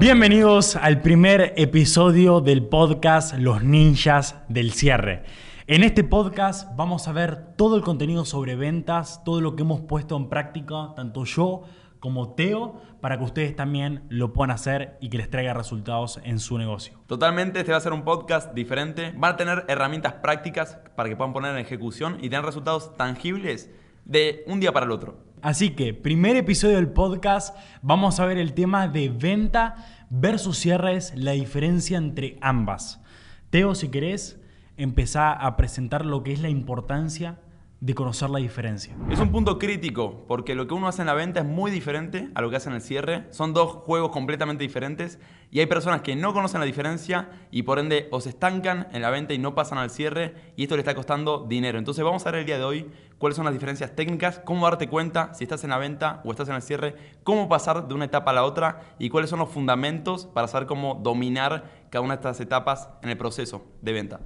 Bienvenidos al primer episodio del podcast Los Ninjas del Cierre. En este podcast vamos a ver todo el contenido sobre ventas, todo lo que hemos puesto en práctica, tanto yo como Teo, para que ustedes también lo puedan hacer y que les traiga resultados en su negocio. Totalmente, este va a ser un podcast diferente. Van a tener herramientas prácticas para que puedan poner en ejecución y tener resultados tangibles de un día para el otro. Así que, primer episodio del podcast, vamos a ver el tema de venta versus cierres, la diferencia entre ambas. Teo, si querés, empezá a presentar lo que es la importancia de conocer la diferencia. Es un punto crítico, porque lo que uno hace en la venta es muy diferente a lo que hace en el cierre. Son dos juegos completamente diferentes y hay personas que no conocen la diferencia y por ende o se estancan en la venta y no pasan al cierre y esto le está costando dinero. Entonces vamos a ver el día de hoy cuáles son las diferencias técnicas, cómo darte cuenta si estás en la venta o estás en el cierre, cómo pasar de una etapa a la otra y cuáles son los fundamentos para saber cómo dominar cada una de estas etapas en el proceso de venta.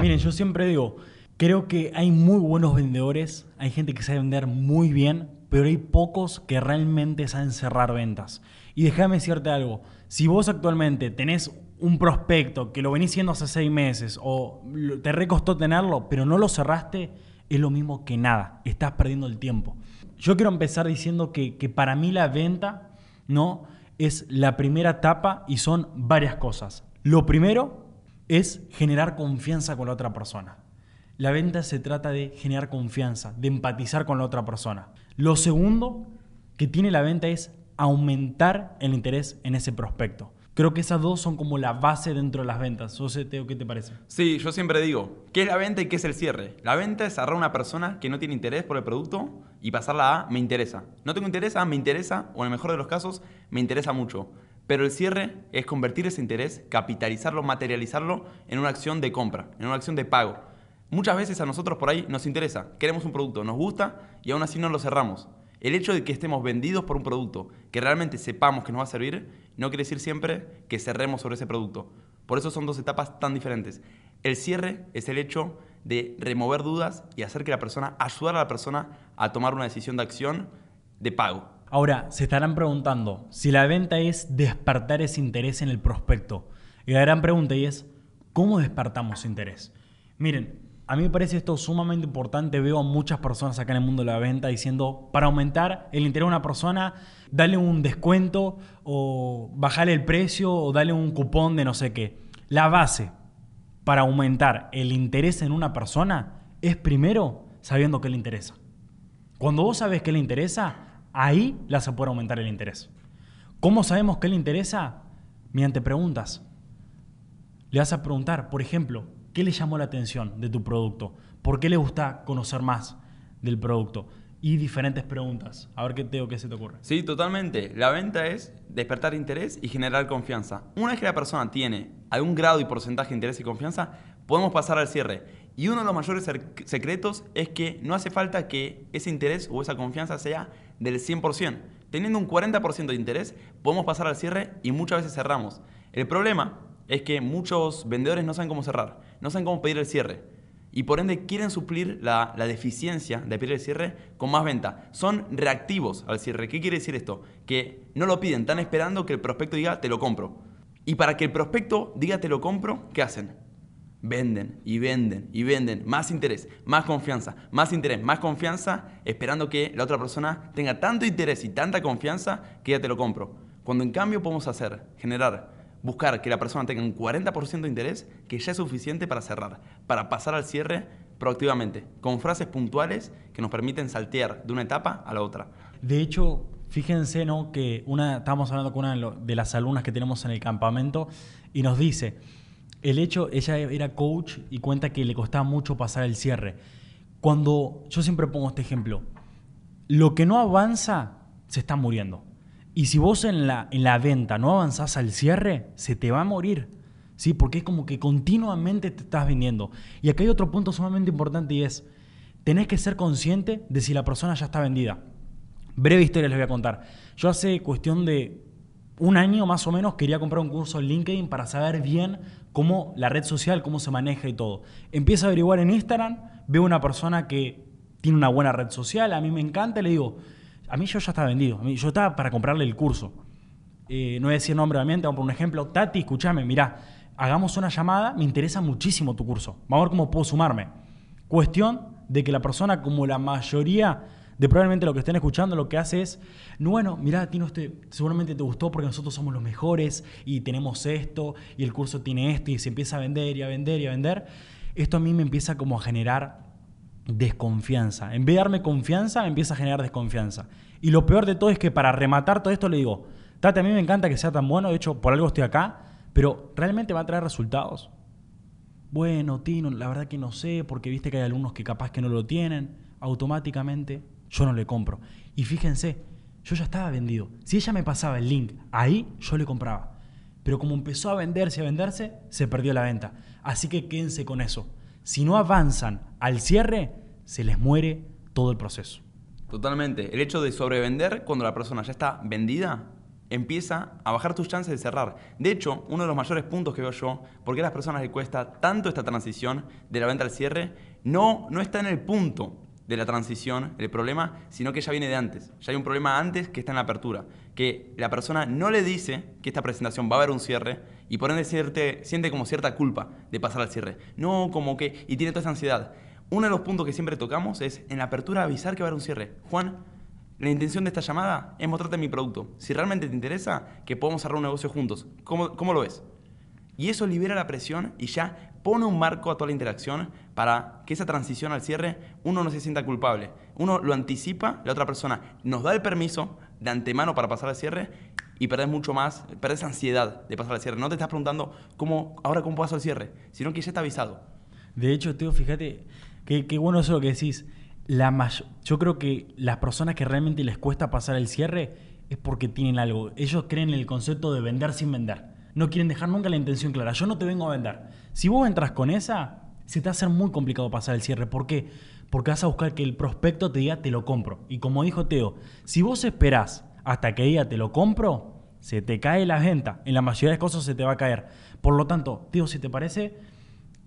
Miren, yo siempre digo, Creo que hay muy buenos vendedores, hay gente que sabe vender muy bien, pero hay pocos que realmente saben cerrar ventas. Y déjame decirte algo, si vos actualmente tenés un prospecto que lo venís haciendo hace seis meses o te recostó tenerlo, pero no lo cerraste, es lo mismo que nada, estás perdiendo el tiempo. Yo quiero empezar diciendo que, que para mí la venta no es la primera etapa y son varias cosas. Lo primero es generar confianza con la otra persona. La venta se trata de generar confianza, de empatizar con la otra persona. Lo segundo que tiene la venta es aumentar el interés en ese prospecto. Creo que esas dos son como la base dentro de las ventas. José, Teo, ¿qué te parece? Sí, yo siempre digo, ¿qué es la venta y qué es el cierre? La venta es agarrar a una persona que no tiene interés por el producto y pasarla a me interesa. No tengo interés a me interesa, o en el mejor de los casos, me interesa mucho. Pero el cierre es convertir ese interés, capitalizarlo, materializarlo en una acción de compra, en una acción de pago. Muchas veces a nosotros por ahí nos interesa, queremos un producto, nos gusta y aún así no lo cerramos. El hecho de que estemos vendidos por un producto, que realmente sepamos que nos va a servir, no quiere decir siempre que cerremos sobre ese producto. Por eso son dos etapas tan diferentes. El cierre es el hecho de remover dudas y hacer que la persona, ayudar a la persona a tomar una decisión de acción de pago. Ahora, se estarán preguntando si la venta es despertar ese interés en el prospecto. Y la gran pregunta es, ¿cómo despertamos interés? Miren, a mí me parece esto sumamente importante. Veo a muchas personas acá en el mundo de la venta diciendo, para aumentar el interés de una persona, dale un descuento o bajarle el precio o dale un cupón de no sé qué. La base para aumentar el interés en una persona es primero sabiendo qué le interesa. Cuando vos sabes qué le interesa, ahí la se puede aumentar el interés. ¿Cómo sabemos qué le interesa? Mediante preguntas. Le vas a preguntar, por ejemplo, ¿Qué le llamó la atención de tu producto? ¿Por qué le gusta conocer más del producto? Y diferentes preguntas. A ver qué te qué se te ocurre. Sí, totalmente. La venta es despertar interés y generar confianza. Una vez que la persona tiene algún grado y porcentaje de interés y confianza, podemos pasar al cierre. Y uno de los mayores secretos es que no hace falta que ese interés o esa confianza sea del 100%. Teniendo un 40% de interés, podemos pasar al cierre y muchas veces cerramos. El problema es que muchos vendedores no saben cómo cerrar, no saben cómo pedir el cierre. Y por ende quieren suplir la, deficiencia de pedir el cierre con más venta. Son reactivos al cierre. ¿Qué quiere decir esto? Que no lo piden, están esperando que el prospecto diga te lo compro. Y para que el prospecto diga te lo compro, ¿qué hacen? Venden y venden y venden. Más interés, más confianza, más interés, más confianza, esperando que la otra persona tenga tanto interés y tanta confianza que ya te lo compro. Cuando en cambio podemos hacer, generar buscar que la persona tenga un 40% de interés, que ya es suficiente para cerrar, para pasar al cierre proactivamente, con frases puntuales que nos permiten saltear de una etapa a la otra. De hecho, fíjense ¿no? que una, estábamos hablando con una de las alumnas que tenemos en el campamento y nos dice, el hecho, ella era coach y cuenta que le costaba mucho pasar el cierre. Cuando yo siempre pongo este ejemplo, lo que no avanza se está muriendo. Y si vos en la, en la venta no avanzás al cierre, se te va a morir. ¿Sí? Porque es como que continuamente te estás vendiendo. Y aquí hay otro punto sumamente importante y es, tenés que ser consciente de si la persona ya está vendida. Breve historia les voy a contar. Yo hace cuestión de un año más o menos quería comprar un curso en LinkedIn para saber bien cómo la red social, cómo se maneja y todo. Empiezo a averiguar en Instagram, veo una persona que tiene una buena red social, a mí me encanta, le digo, a mí yo ya estaba vendido. A mí, yo estaba para comprarle el curso. Eh, no voy a decir nombre obviamente, vamos por un ejemplo. Tati, escúchame, mirá, hagamos una llamada, me interesa muchísimo tu curso. Vamos a ver cómo puedo sumarme. Cuestión de que la persona, como la mayoría de probablemente lo que estén escuchando, lo que hace es, bueno, mirá, Tino, este, seguramente te gustó porque nosotros somos los mejores y tenemos esto y el curso tiene esto y se empieza a vender y a vender y a vender. Esto a mí me empieza como a generar desconfianza. En vez de darme confianza, empieza a generar desconfianza. Y lo peor de todo es que para rematar todo esto le digo, Tate, a mí me encanta que sea tan bueno, de hecho, por algo estoy acá, pero ¿realmente va a traer resultados? Bueno, Tino, la verdad que no sé, porque viste que hay alumnos que capaz que no lo tienen, automáticamente yo no le compro. Y fíjense, yo ya estaba vendido. Si ella me pasaba el link ahí, yo le compraba. Pero como empezó a venderse, a venderse, se perdió la venta. Así que quédense con eso si no avanzan al cierre, se les muere todo el proceso. Totalmente. El hecho de sobrevender cuando la persona ya está vendida empieza a bajar tus chances de cerrar. De hecho, uno de los mayores puntos que veo yo, porque a las personas les cuesta tanto esta transición de la venta al cierre, no, no está en el punto de la transición el problema, sino que ya viene de antes. Ya hay un problema antes que está en la apertura. Que la persona no le dice que esta presentación va a haber un cierre y por ende siente, siente como cierta culpa de pasar al cierre. No, como que... y tiene toda esa ansiedad. Uno de los puntos que siempre tocamos es en la apertura avisar que va a haber un cierre. Juan, la intención de esta llamada es mostrarte mi producto. Si realmente te interesa, que podamos cerrar un negocio juntos. ¿Cómo, cómo lo ves? Y eso libera la presión y ya pone un marco a toda la interacción para que esa transición al cierre uno no se sienta culpable. Uno lo anticipa, la otra persona nos da el permiso de antemano para pasar al cierre y perdés mucho más, perdés ansiedad de pasar al cierre. No te estás preguntando cómo, ahora cómo paso al cierre, sino que ya está avisado. De hecho, Teo, fíjate, qué, qué bueno eso que decís. La yo creo que las personas que realmente les cuesta pasar el cierre es porque tienen algo. Ellos creen en el concepto de vender sin vender. No quieren dejar nunca la intención clara. Yo no te vengo a vender. Si vos entras con esa, se te va a hacer muy complicado pasar el cierre. ¿Por qué? Porque vas a buscar que el prospecto te diga te lo compro. Y como dijo Teo, si vos esperás hasta que diga te lo compro, se te cae la venta. En la mayoría de las cosas se te va a caer. Por lo tanto, Teo, si te parece,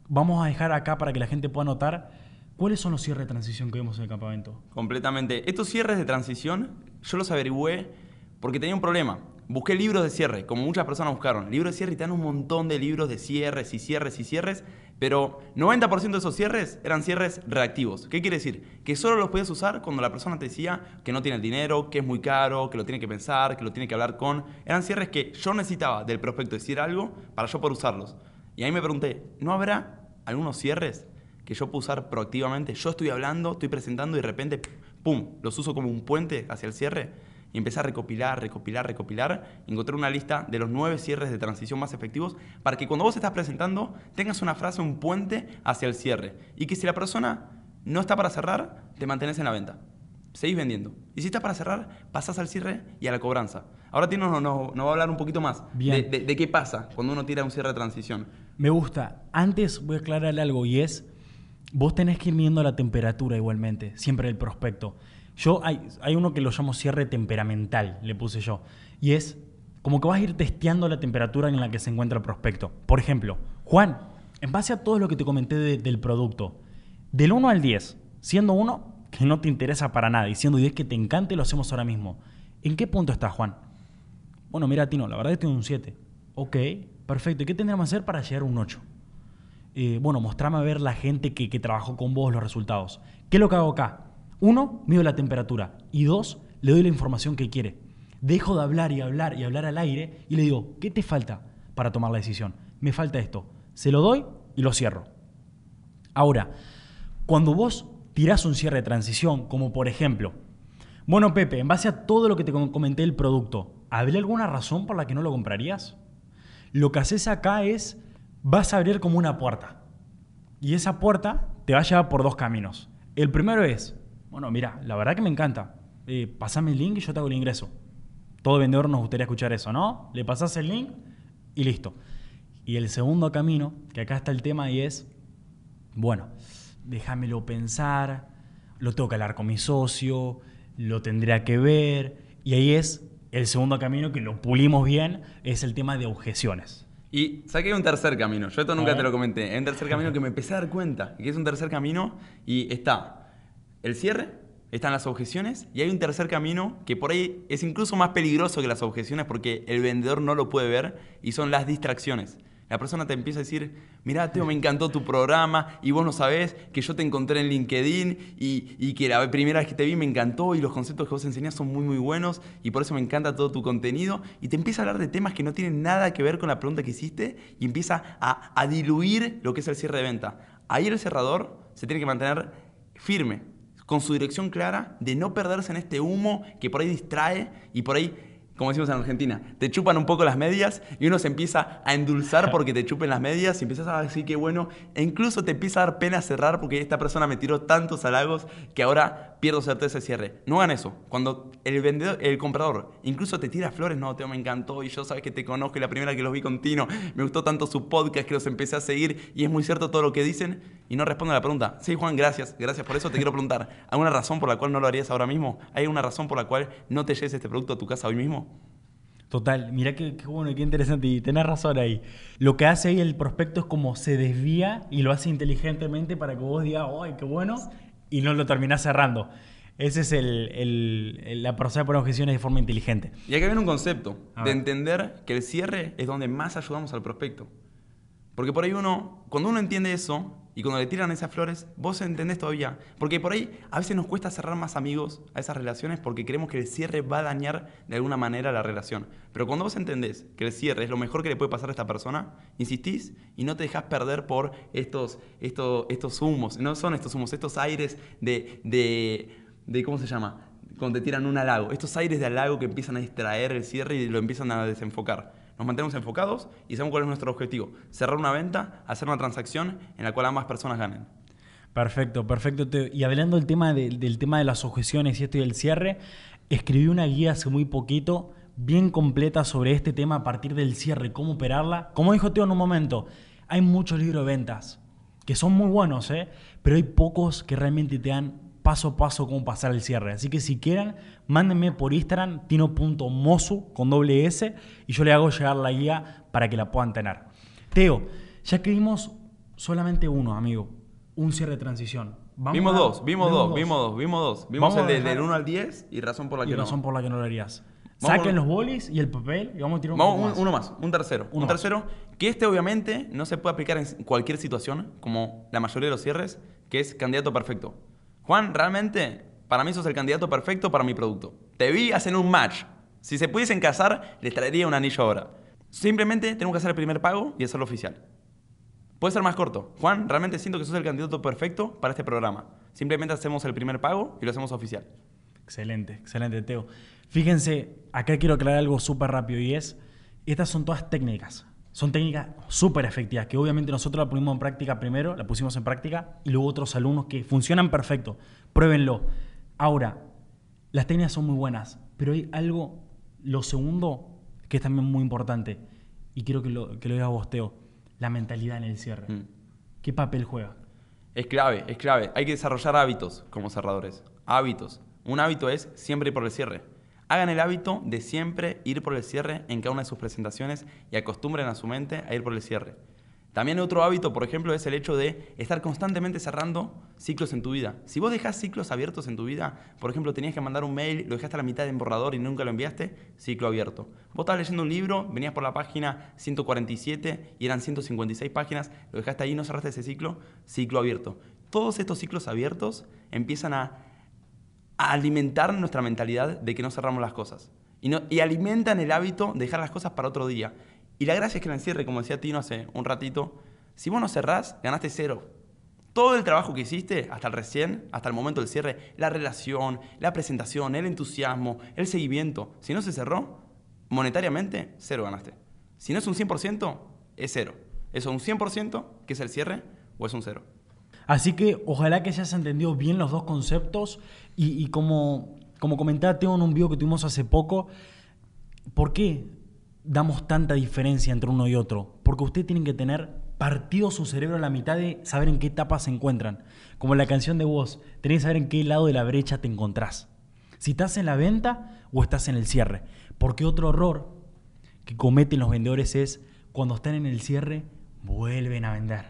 vamos a dejar acá para que la gente pueda notar cuáles son los cierres de transición que vemos en el campamento. Completamente. Estos cierres de transición yo los averigüé porque tenía un problema. Busqué libros de cierre, como muchas personas buscaron. Libros de cierre y te dan un montón de libros de cierres y cierres y cierres, pero 90% de esos cierres eran cierres reactivos. ¿Qué quiere decir? Que solo los podías usar cuando la persona te decía que no tiene el dinero, que es muy caro, que lo tiene que pensar, que lo tiene que hablar con. Eran cierres que yo necesitaba del prospecto decir algo para yo poder usarlos. Y ahí me pregunté, ¿no habrá algunos cierres que yo puedo usar proactivamente? Yo estoy hablando, estoy presentando y de repente, ¡pum!, los uso como un puente hacia el cierre y empecé a recopilar, recopilar, recopilar. Encontré una lista de los nueve cierres de transición más efectivos para que cuando vos estás presentando tengas una frase, un puente hacia el cierre. Y que si la persona no está para cerrar, te mantienes en la venta. Seguís vendiendo. Y si está para cerrar, pasás al cierre y a la cobranza. Ahora Tino nos, nos, va a hablar un poquito más de, de, qué pasa cuando uno tira un cierre de transición. Me gusta. Antes voy a aclararle algo y es, vos tenés que ir midiendo la temperatura igualmente, siempre del prospecto. Yo, hay, hay uno que lo llamo cierre temperamental, le puse yo. Y es como que vas a ir testeando la temperatura en la que se encuentra el prospecto. Por ejemplo, Juan, en base a todo lo que te comenté del producto, del 1 al 10, siendo 1 que no te interesa para nada y siendo 10 que te encante, lo hacemos ahora mismo. ¿En qué punto estás, Juan? Bueno, mira, Tino, la verdad es que tengo un 7. Ok, perfecto. ¿Y qué tendríamos que hacer para llegar a un 8? Eh, bueno, mostrame a ver la gente que, que trabajó con vos los resultados. ¿Qué es lo que hago acá? Uno, mido la temperatura. Y dos, le doy la información que quiere. Dejo de hablar y hablar y hablar al aire y le digo, ¿qué te falta para tomar la decisión? Me falta esto. Se lo doy y lo cierro. Ahora, cuando vos tirás un cierre de transición, como por ejemplo, bueno Pepe, en base a todo lo que te comenté del producto, ¿habría alguna razón por la que no lo comprarías? Lo que haces acá es, vas a abrir como una puerta. Y esa puerta te va a llevar por dos caminos. El primero es, bueno, mira, la verdad que me encanta. Eh, pasame el link y yo te hago el ingreso. Todo vendedor nos gustaría escuchar eso, ¿no? Le pasas el link y listo. Y el segundo camino, que acá está el tema y es, bueno, déjamelo pensar, lo tengo que hablar con mi socio, lo tendría que ver. Y ahí es el segundo camino que lo pulimos bien, es el tema de objeciones. Y saqué un tercer camino. Yo esto nunca te lo comenté. Hay un tercer camino que me empecé a dar cuenta, que es un tercer camino y está el cierre, están las objeciones y hay un tercer camino que por ahí es incluso más peligroso que las objeciones porque el vendedor no lo puede ver y son las distracciones. La persona te empieza a decir, mira, Teo, me encantó tu programa y vos no sabés que yo te encontré en LinkedIn y, que la primera vez que te vi me encantó y los conceptos que vos enseñás son muy, muy buenos y por eso me encanta todo tu contenido. Y te empieza a hablar de temas que no tienen nada que ver con la pregunta que hiciste y empieza a, a diluir lo que es el cierre de venta. Ahí el cerrador se tiene que mantener firme, con su dirección clara de no perderse en este humo que por ahí distrae y por ahí como decimos en Argentina, te chupan un poco las medias y uno se empieza a endulzar porque te chupen las medias y empiezas a decir que bueno, e incluso te empieza a dar pena cerrar porque esta persona me tiró tantos halagos que ahora pierdo certeza de cierre. No hagan eso. Cuando el vendedor, el comprador incluso te tira flores, no, Teo, me encantó y yo sabes que te conozco y la primera que los vi continuo, me gustó tanto su podcast que los empecé a seguir y es muy cierto todo lo que dicen y no responde a la pregunta. Sí, Juan, gracias, gracias por eso. Te quiero preguntar, ¿alguna razón por la cual no lo harías ahora mismo? ¿Hay alguna razón por la cual no te lleves este producto a tu casa hoy mismo? Total, mira qué, bueno y qué interesante. Y tenés razón ahí. Lo que hace ahí el prospecto es como se desvía y lo hace inteligentemente para que vos digas, ¡ay, qué bueno! Y no lo terminás cerrando. Ese es el, el, la de poner objeciones de forma inteligente. Y acá viene un concepto de entender que el cierre es donde más ayudamos al prospecto. Porque por ahí uno, cuando uno entiende eso, y cuando le tiran esas flores, vos entendés todavía. Porque por ahí a veces nos cuesta cerrar más amigos a esas relaciones porque creemos que el cierre va a dañar de alguna manera la relación. Pero cuando vos entendés que el cierre es lo mejor que le puede pasar a esta persona, insistís y no te dejas perder por estos, estos, estos humos. No son estos humos, estos aires de, de, de ¿cómo se llama? Cuando te tiran un halago. Estos aires de halago que empiezan a distraer el cierre y lo empiezan a desenfocar nos mantenemos enfocados y sabemos cuál es nuestro objetivo. Cerrar una venta, hacer una transacción en la cual ambas personas ganen. Perfecto, perfecto. Y hablando del tema, del tema de las objeciones y esto y el cierre, escribí una guía hace muy poquito, bien completa sobre este tema a partir del cierre, cómo operarla. Como dijo Teo en un momento, hay muchos libros de ventas que son muy buenos, ¿eh? pero hay pocos que realmente te dan paso a paso cómo pasar el cierre. Así que si quieren, mándenme por Instagram tino.mosu con doble S y yo le hago llegar la guía para que la puedan tener. Teo, ya que vimos solamente uno, amigo, un cierre de transición. vimos dos, vimos dos, vimos dos, vimos dos. Vimos el del 1 al 10 y razón por la que razón por la que no lo harías. Saquen los bolis y el papel y vamos a tirar un vamos, más. Uno más, un tercero. un tercero que este obviamente no se puede aplicar en cualquier situación, como la mayoría de los cierres, que es candidato perfecto. Juan, realmente, para mí sos el candidato perfecto para mi producto. Te vi hacer un match. Si se pudiesen casar, les traería un anillo ahora. Simplemente tengo que hacer el primer pago y hacerlo oficial. Puede ser más corto. Juan, realmente siento que sos el candidato perfecto para este programa. Simplemente hacemos el primer pago y lo hacemos oficial. Excelente, excelente, Teo. Fíjense, acá quiero aclarar algo súper rápido y es, estas son todas técnicas. Son técnicas súper efectivas, que obviamente nosotros la pusimos en práctica primero, la pusimos en práctica, y luego otros alumnos que funcionan perfecto. Pruébenlo. Ahora, las técnicas son muy buenas, pero hay algo, lo segundo, que es también muy importante, y quiero que lo, que lo diga vos, Teo, la mentalidad en el cierre. Mm. ¿Qué papel juega? Es clave, es clave. Hay que desarrollar hábitos como cerradores. Hábitos. Un hábito es siempre ir por el cierre. Hagan el hábito de siempre ir por el cierre en cada una de sus presentaciones y acostumbren a su mente a ir por el cierre. También otro hábito, por ejemplo, es el hecho de estar constantemente cerrando ciclos en tu vida. Si vos dejás ciclos abiertos en tu vida, por ejemplo, tenías que mandar un mail, lo dejaste a la mitad en borrador y nunca lo enviaste, ciclo abierto. Vos estabas leyendo un libro, venías por la página 147 y eran 156 páginas, lo dejaste ahí y no cerraste ese ciclo, ciclo abierto. Todos estos ciclos abiertos empiezan a alimentar nuestra mentalidad de que no cerramos las cosas. Y, no, y alimentan el hábito de dejar las cosas para otro día. Y la gracia es que en el cierre, como decía Tino hace un ratito, si vos no cerrás, ganaste cero. Todo el trabajo que hiciste hasta el recién, hasta el momento del cierre, la relación, la presentación, el entusiasmo, el seguimiento, si no se cerró, monetariamente, cero ganaste. Si no es un 100%, es cero. ¿Es un 100% que es el cierre o es un cero? Así que ojalá que hayas entendido bien los dos conceptos y, como, como comentaba Teo en un video que tuvimos hace poco, ¿por qué damos tanta diferencia entre uno y otro? Porque ustedes tienen que tener partido su cerebro a la mitad de saber en qué etapa se encuentran. Como en la canción de vos, tenés que saber en qué lado de la brecha te encontrás. Si estás en la venta o estás en el cierre. Porque otro error que cometen los vendedores es cuando están en el cierre, vuelven a vender.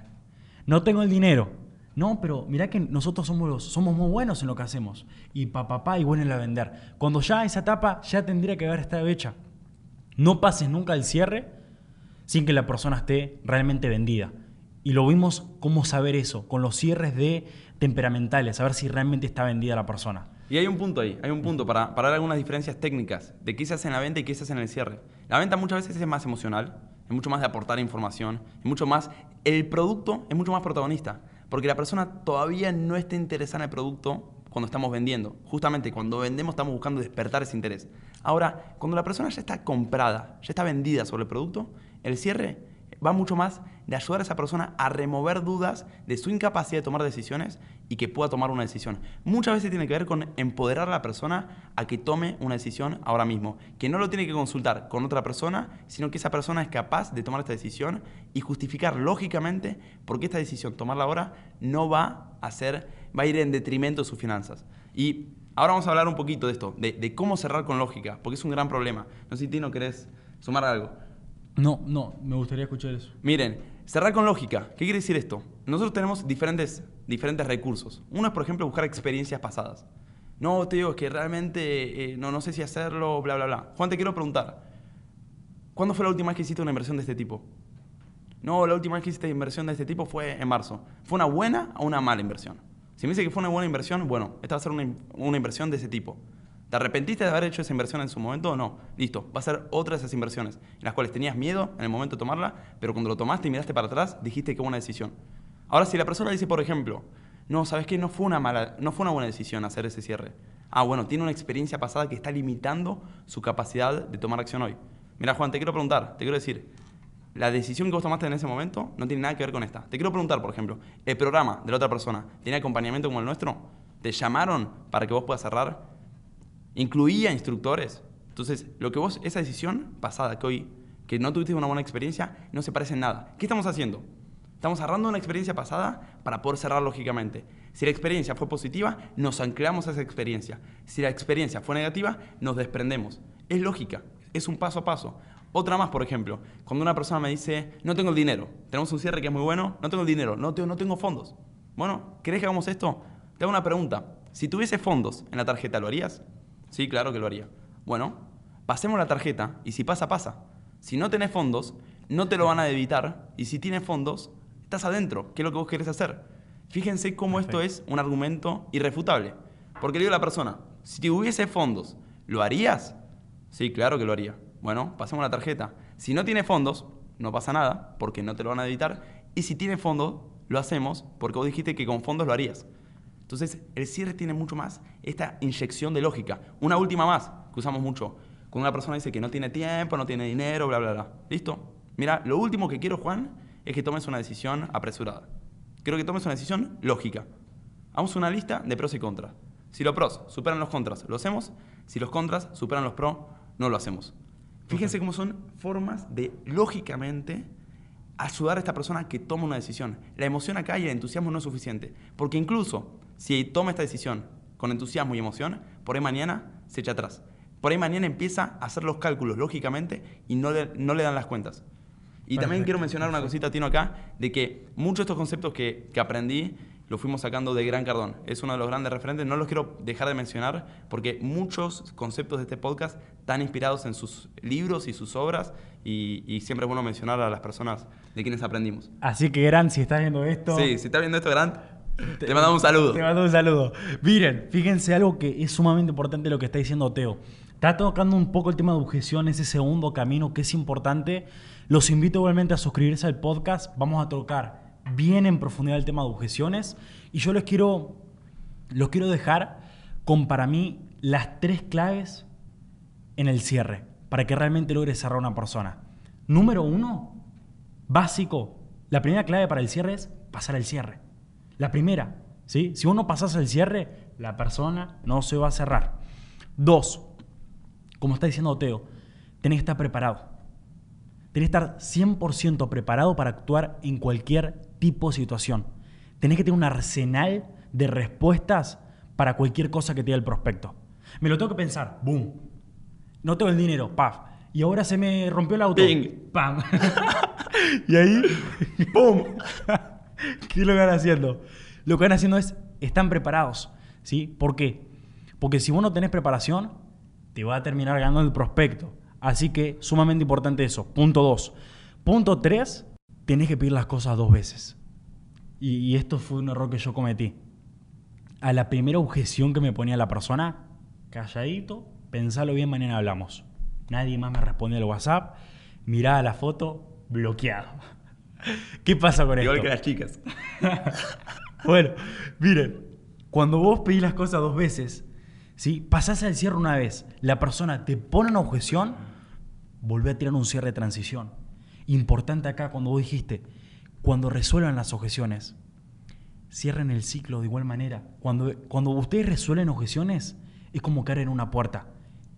No tengo el dinero, no, pero mira que nosotros somos, somos muy buenos en lo que hacemos. Y papá, pa, y vuelven a vender. Cuando ya esa etapa ya tendría que haber estado hecha. No pases nunca el cierre sin que la persona esté realmente vendida. Y lo vimos cómo saber eso, con los cierres de temperamentales, saber si realmente está vendida la persona. Y hay un punto ahí, hay un punto para, para dar algunas diferencias técnicas de qué se hace en la venta y qué se hace en el cierre. La venta muchas veces es más emocional, es mucho más de aportar información, es mucho más, el producto es mucho más protagonista. Porque la persona todavía no está interesada en el producto cuando estamos vendiendo. Justamente cuando vendemos estamos buscando despertar ese interés. Ahora, cuando la persona ya está comprada, ya está vendida sobre el producto, el cierre va mucho más de ayudar a esa persona a remover dudas de su incapacidad de tomar decisiones y que pueda tomar una decisión. Muchas veces tiene que ver con empoderar a la persona a que tome una decisión ahora mismo, que no lo tiene que consultar con otra persona, sino que esa persona es capaz de tomar esta decisión y justificar lógicamente por qué esta decisión, tomarla ahora, no va a ser, va a ir en detrimento de sus finanzas. Y ahora vamos a hablar un poquito de esto, de, de cómo cerrar con lógica, porque es un gran problema. No sé si Tino querés sumar algo. No, no, me gustaría escuchar eso. Miren, cerrar con lógica. ¿Qué quiere decir esto? Nosotros tenemos diferentes, diferentes recursos. Uno es, por ejemplo, buscar experiencias pasadas. No, te digo, es que realmente eh, no, no sé si hacerlo, bla, bla, bla. Juan, te quiero preguntar. ¿Cuándo fue la última vez que hiciste una inversión de este tipo? No, la última vez que hiciste inversión de este tipo fue en marzo. ¿Fue una buena o una mala inversión? Si me dice que fue una buena inversión, bueno, esta va a ser una, una inversión de ese tipo. ¿Te arrepentiste de haber hecho esa inversión en su momento o no? Listo, va a ser otra de esas inversiones, en las cuales tenías miedo en el momento de tomarla, pero cuando lo tomaste y miraste para atrás, dijiste que fue una decisión. Ahora, si la persona dice, por ejemplo, no, ¿sabes qué? No fue una, mala, no fue una buena decisión hacer ese cierre. Ah, bueno, tiene una experiencia pasada que está limitando su capacidad de tomar acción hoy. Mira, Juan, te quiero preguntar, te quiero decir, la decisión que vos tomaste en ese momento no tiene nada que ver con esta. Te quiero preguntar, por ejemplo, ¿el programa de la otra persona tiene acompañamiento como el nuestro? ¿Te llamaron para que vos puedas cerrar? incluía instructores. Entonces, lo que vos, esa decisión pasada que hoy, que no tuviste una buena experiencia, no se parece en nada. ¿Qué estamos haciendo? Estamos agarrando una experiencia pasada para poder cerrar lógicamente. Si la experiencia fue positiva, nos anclamos a esa experiencia. Si la experiencia fue negativa, nos desprendemos. Es lógica, es un paso a paso. Otra más, por ejemplo, cuando una persona me dice, no tengo el dinero, tenemos un cierre que es muy bueno, no tengo el dinero, no tengo, no tengo fondos. Bueno, ¿querés que hagamos esto? Te hago una pregunta. Si tuviese fondos en la tarjeta, ¿lo harías? Sí, claro que lo haría. Bueno, pasemos la tarjeta y si pasa, pasa. Si no tenés fondos, no te lo van a debitar y si tienes fondos, estás adentro. ¿Qué es lo que vos querés hacer? Fíjense cómo esto es un argumento irrefutable. Porque le digo a la persona, si tuviese fondos, ¿lo harías? Sí, claro que lo haría. Bueno, pasemos la tarjeta. Si no tiene fondos, no pasa nada, porque no te lo van a debitar. Y si tiene fondos, lo hacemos porque vos dijiste que con fondos lo harías. Entonces, el cierre tiene mucho más esta inyección de lógica. Una última más, que usamos mucho. Cuando una persona dice que no tiene tiempo, no tiene dinero, bla, bla, bla. ¿Listo? Mira, lo último que quiero, Juan, es que tomes una decisión apresurada. Quiero que tomes una decisión lógica. Hagamos una lista de pros y contras. Si los pros superan los contras, lo hacemos. Si los contras superan los pros, no lo hacemos. Fíjense cómo son formas de, lógicamente, ayudar a esta persona que tome una decisión. La emoción acá y el entusiasmo no es suficiente. Porque incluso si toma esta decisión con entusiasmo y emoción, por ahí mañana se echa atrás. Por ahí mañana empieza a hacer los cálculos, lógicamente, y no le, no le dan las cuentas. Y también quiero mencionar una cosita, Tino, acá, de que muchos de estos conceptos que, que aprendí lo fuimos sacando de Gran Cardón. Es uno de los grandes referentes. No los quiero dejar de mencionar porque muchos conceptos de este podcast están inspirados en sus libros y sus obras y, siempre es bueno mencionar a las personas de quienes aprendimos. Así que, Gran, si estás viendo esto... Sí, si estás viendo esto, Gran, te, mandamos un saludo. Te mando un saludo. Miren, fíjense algo que es sumamente importante lo que está diciendo Teo. Está tocando un poco el tema de objeción, ese segundo camino que es importante. Los invito igualmente a suscribirse al podcast. Vamos a tocar bien en profundidad el tema de objeciones y yo les quiero, los quiero dejar con para mí las tres claves en el cierre para que realmente logres cerrar una persona. Número uno, básico, la primera clave para el cierre es pasar el cierre. La primera, ¿sí? si uno pasas el cierre, la persona no se va a cerrar. Dos, como está diciendo Teo, tenés que estar preparado. Tenés que estar 100% preparado para actuar en cualquier tipo de situación. Tenés que tener un arsenal de respuestas para cualquier cosa que te diga el prospecto. Me lo tengo que pensar, boom. No tengo el dinero, paf. Y ahora se me rompió el auto. Ping. Pam. y ahí, ¡pum! ¿Qué es lo que van haciendo? Lo que van haciendo es, están preparados. ¿Sí? ¿Por qué? Porque si vos no tenés preparación, te va a terminar ganando el prospecto. Así que sumamente importante eso. Punto 2. Punto 3 tenés que pedir las cosas dos veces. Y, esto fue un error que yo cometí. A la primera objeción que me ponía la persona, calladito, pensalo bien, mañana hablamos. Nadie más me respondió al WhatsApp, miraba la foto, bloqueado. ¿Qué pasa con esto? Igual que las chicas. bueno, miren, cuando vos pedís las cosas dos veces, ¿sí? pasás al cierre una vez, la persona te pone una objeción, volvé a tirar un cierre de transición Importante acá cuando vos dijiste, cuando resuelvan las objeciones, cierren el ciclo de igual manera. Cuando, cuando ustedes resuelven objeciones, es como caer en una puerta.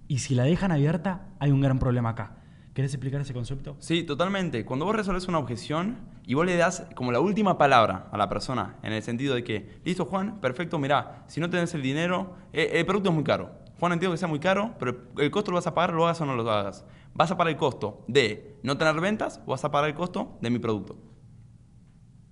Y si la dejan abierta, hay un gran problema acá. ¿Querés explicar ese concepto? Sí, totalmente. Cuando vos resolves una objeción y vos le das como la última palabra a la persona, en el sentido de que, listo Juan, perfecto, mirá, si no tenés el dinero, eh, el producto es muy caro. Juan, entiendo que sea muy caro, pero el costo lo vas a pagar, lo hagas o no lo hagas. ¿Vas a pagar el costo de no tener ventas o vas a pagar el costo de mi producto?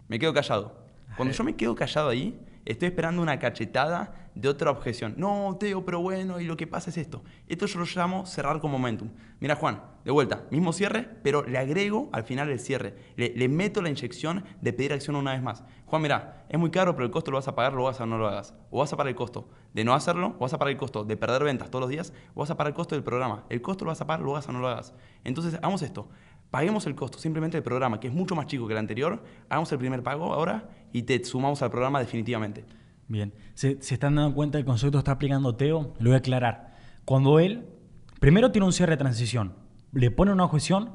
Me quedo callado. Cuando yo me quedo callado ahí, estoy esperando una cachetada de otra objeción. No, Teo, pero bueno, y lo que pasa es esto. Esto yo lo llamo cerrar con momentum. Mira, Juan, de vuelta, mismo cierre, pero le agrego al final el cierre. Le, meto la inyección de pedir acción una vez más. Juan, mira, es muy caro, pero el costo lo vas a pagar, lo vas a no lo hagas. O vas a pagar el costo de no hacerlo, o vas a pagar el costo de perder ventas todos los días, o vas a pagar el costo del programa. El costo lo vas a pagar, lo hagas o no lo hagas. Entonces, hagamos esto. Paguemos el costo simplemente del programa, que es mucho más chico que el anterior. Hagamos el primer pago ahora y te sumamos al programa definitivamente. Bien. ¿Se, están dando cuenta del concepto que está aplicando Teo? Lo voy a aclarar. Cuando él, primero tiene un cierre de transición, le pone una objeción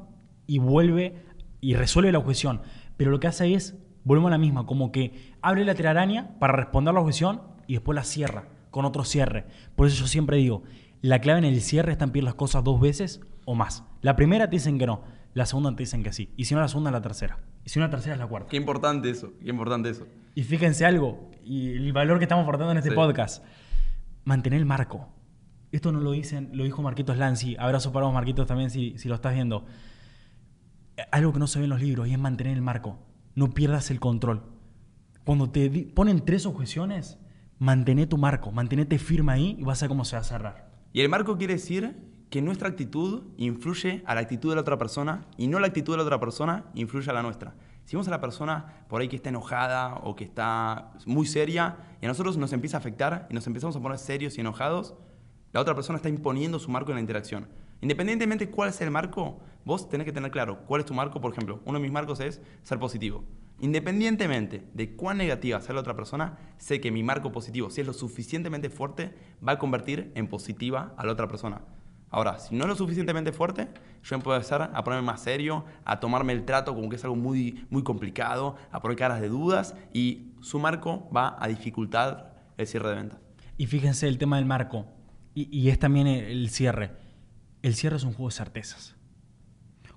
y vuelve y resuelve la objeción. Pero lo que hace es, volvemos a la misma, como que abre la telaraña para responder la objeción y después la cierra con otro cierre. Por eso yo siempre digo, La clave en el cierre está en las cosas dos veces o más. La primera te dicen que no, la segunda te dicen que sí. Y si no la segunda, la tercera. Y si no la tercera, es la cuarta. Qué importante eso, qué importante eso. Y fíjense algo, y el valor que estamos aportando en este Sí. podcast. Mantener el marco. Esto no lo dicen, lo dijo Marquitos Lanzi. Abrazo para vos, Marquitos, también si, si lo estás viendo. Algo que no se ve en los libros y es mantener el marco. No pierdas el control. Cuando te ponen tres objeciones, mantén tu marco, mantenete firme ahí y vas a ver cómo se va a cerrar. Y el marco quiere decir que nuestra actitud influye a la actitud de la otra persona y no la actitud de la otra persona influye a la nuestra. Si vemos a la persona por ahí que está enojada o que está muy seria y a nosotros nos empieza a afectar y nos empezamos a poner serios y enojados, la otra persona está imponiendo su marco en la interacción. Independientemente de cuál es el marco, vos tenés que tener claro cuál es tu marco. Por ejemplo, uno de mis marcos es ser positivo. Independientemente de cuán negativa sea la otra persona, sé que mi marco positivo, si es lo suficientemente fuerte, va a convertir en positiva a la otra persona. Ahora, si no es lo suficientemente fuerte, yo puedo empezar a ponerme más serio, a tomarme el trato como que es algo muy, muy complicado, a poner caras de dudas y su marco va a dificultar el cierre de ventas. Y fíjense el tema del marco. Y, y es también el, el cierre. El cierre es un juego de certezas.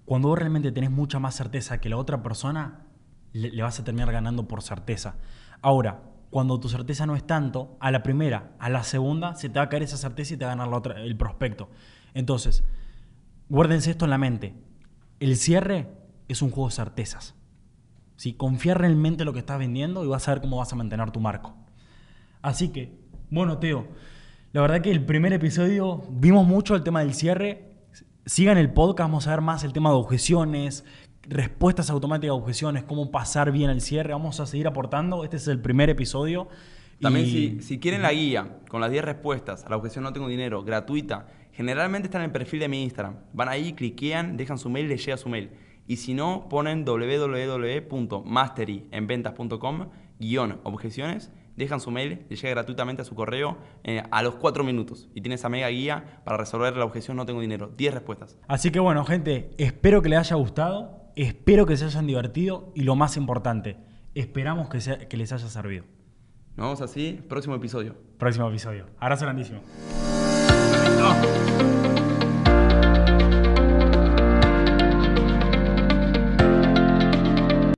Cuando vos realmente tenés mucha más certeza que la otra persona, le, le vas a terminar ganando por certeza. Ahora, cuando tu certeza no es tanto, a la primera, a la segunda, se te va a caer esa certeza y te va a ganar la otra, el prospecto. Entonces, guárdense esto en la mente. El cierre es un juego de certezas. ¿sí? Confía realmente en lo que estás vendiendo y vas a ver cómo vas a mantener tu marco. Así que, bueno, Teo, la verdad que el primer episodio vimos mucho el tema del cierre. Sigan el podcast, vamos a ver más el tema de objeciones, respuestas automáticas a objeciones, cómo pasar bien el cierre. Vamos a seguir aportando. Este es el primer episodio. También Y- si, si quieren la guía con las 10 respuestas a la objeción no tengo dinero, gratuita, generalmente está en el perfil de mi Instagram. Van ahí, cliquean, dejan su mail, les llega su mail. Y si no, ponen www.masteryenventas.com guion objeciones, dejan su mail, les llega gratuitamente a su correo eh, a los 4 minutos. Y tiene esa mega guía para resolver la objeción no tengo dinero. 10 respuestas. Así que bueno, gente, espero que les haya gustado, espero que se hayan divertido y lo más importante, esperamos que, sea- que les haya servido. Nos vemos así, próximo episodio. Próximo episodio. Abrazo grandísimo. Come.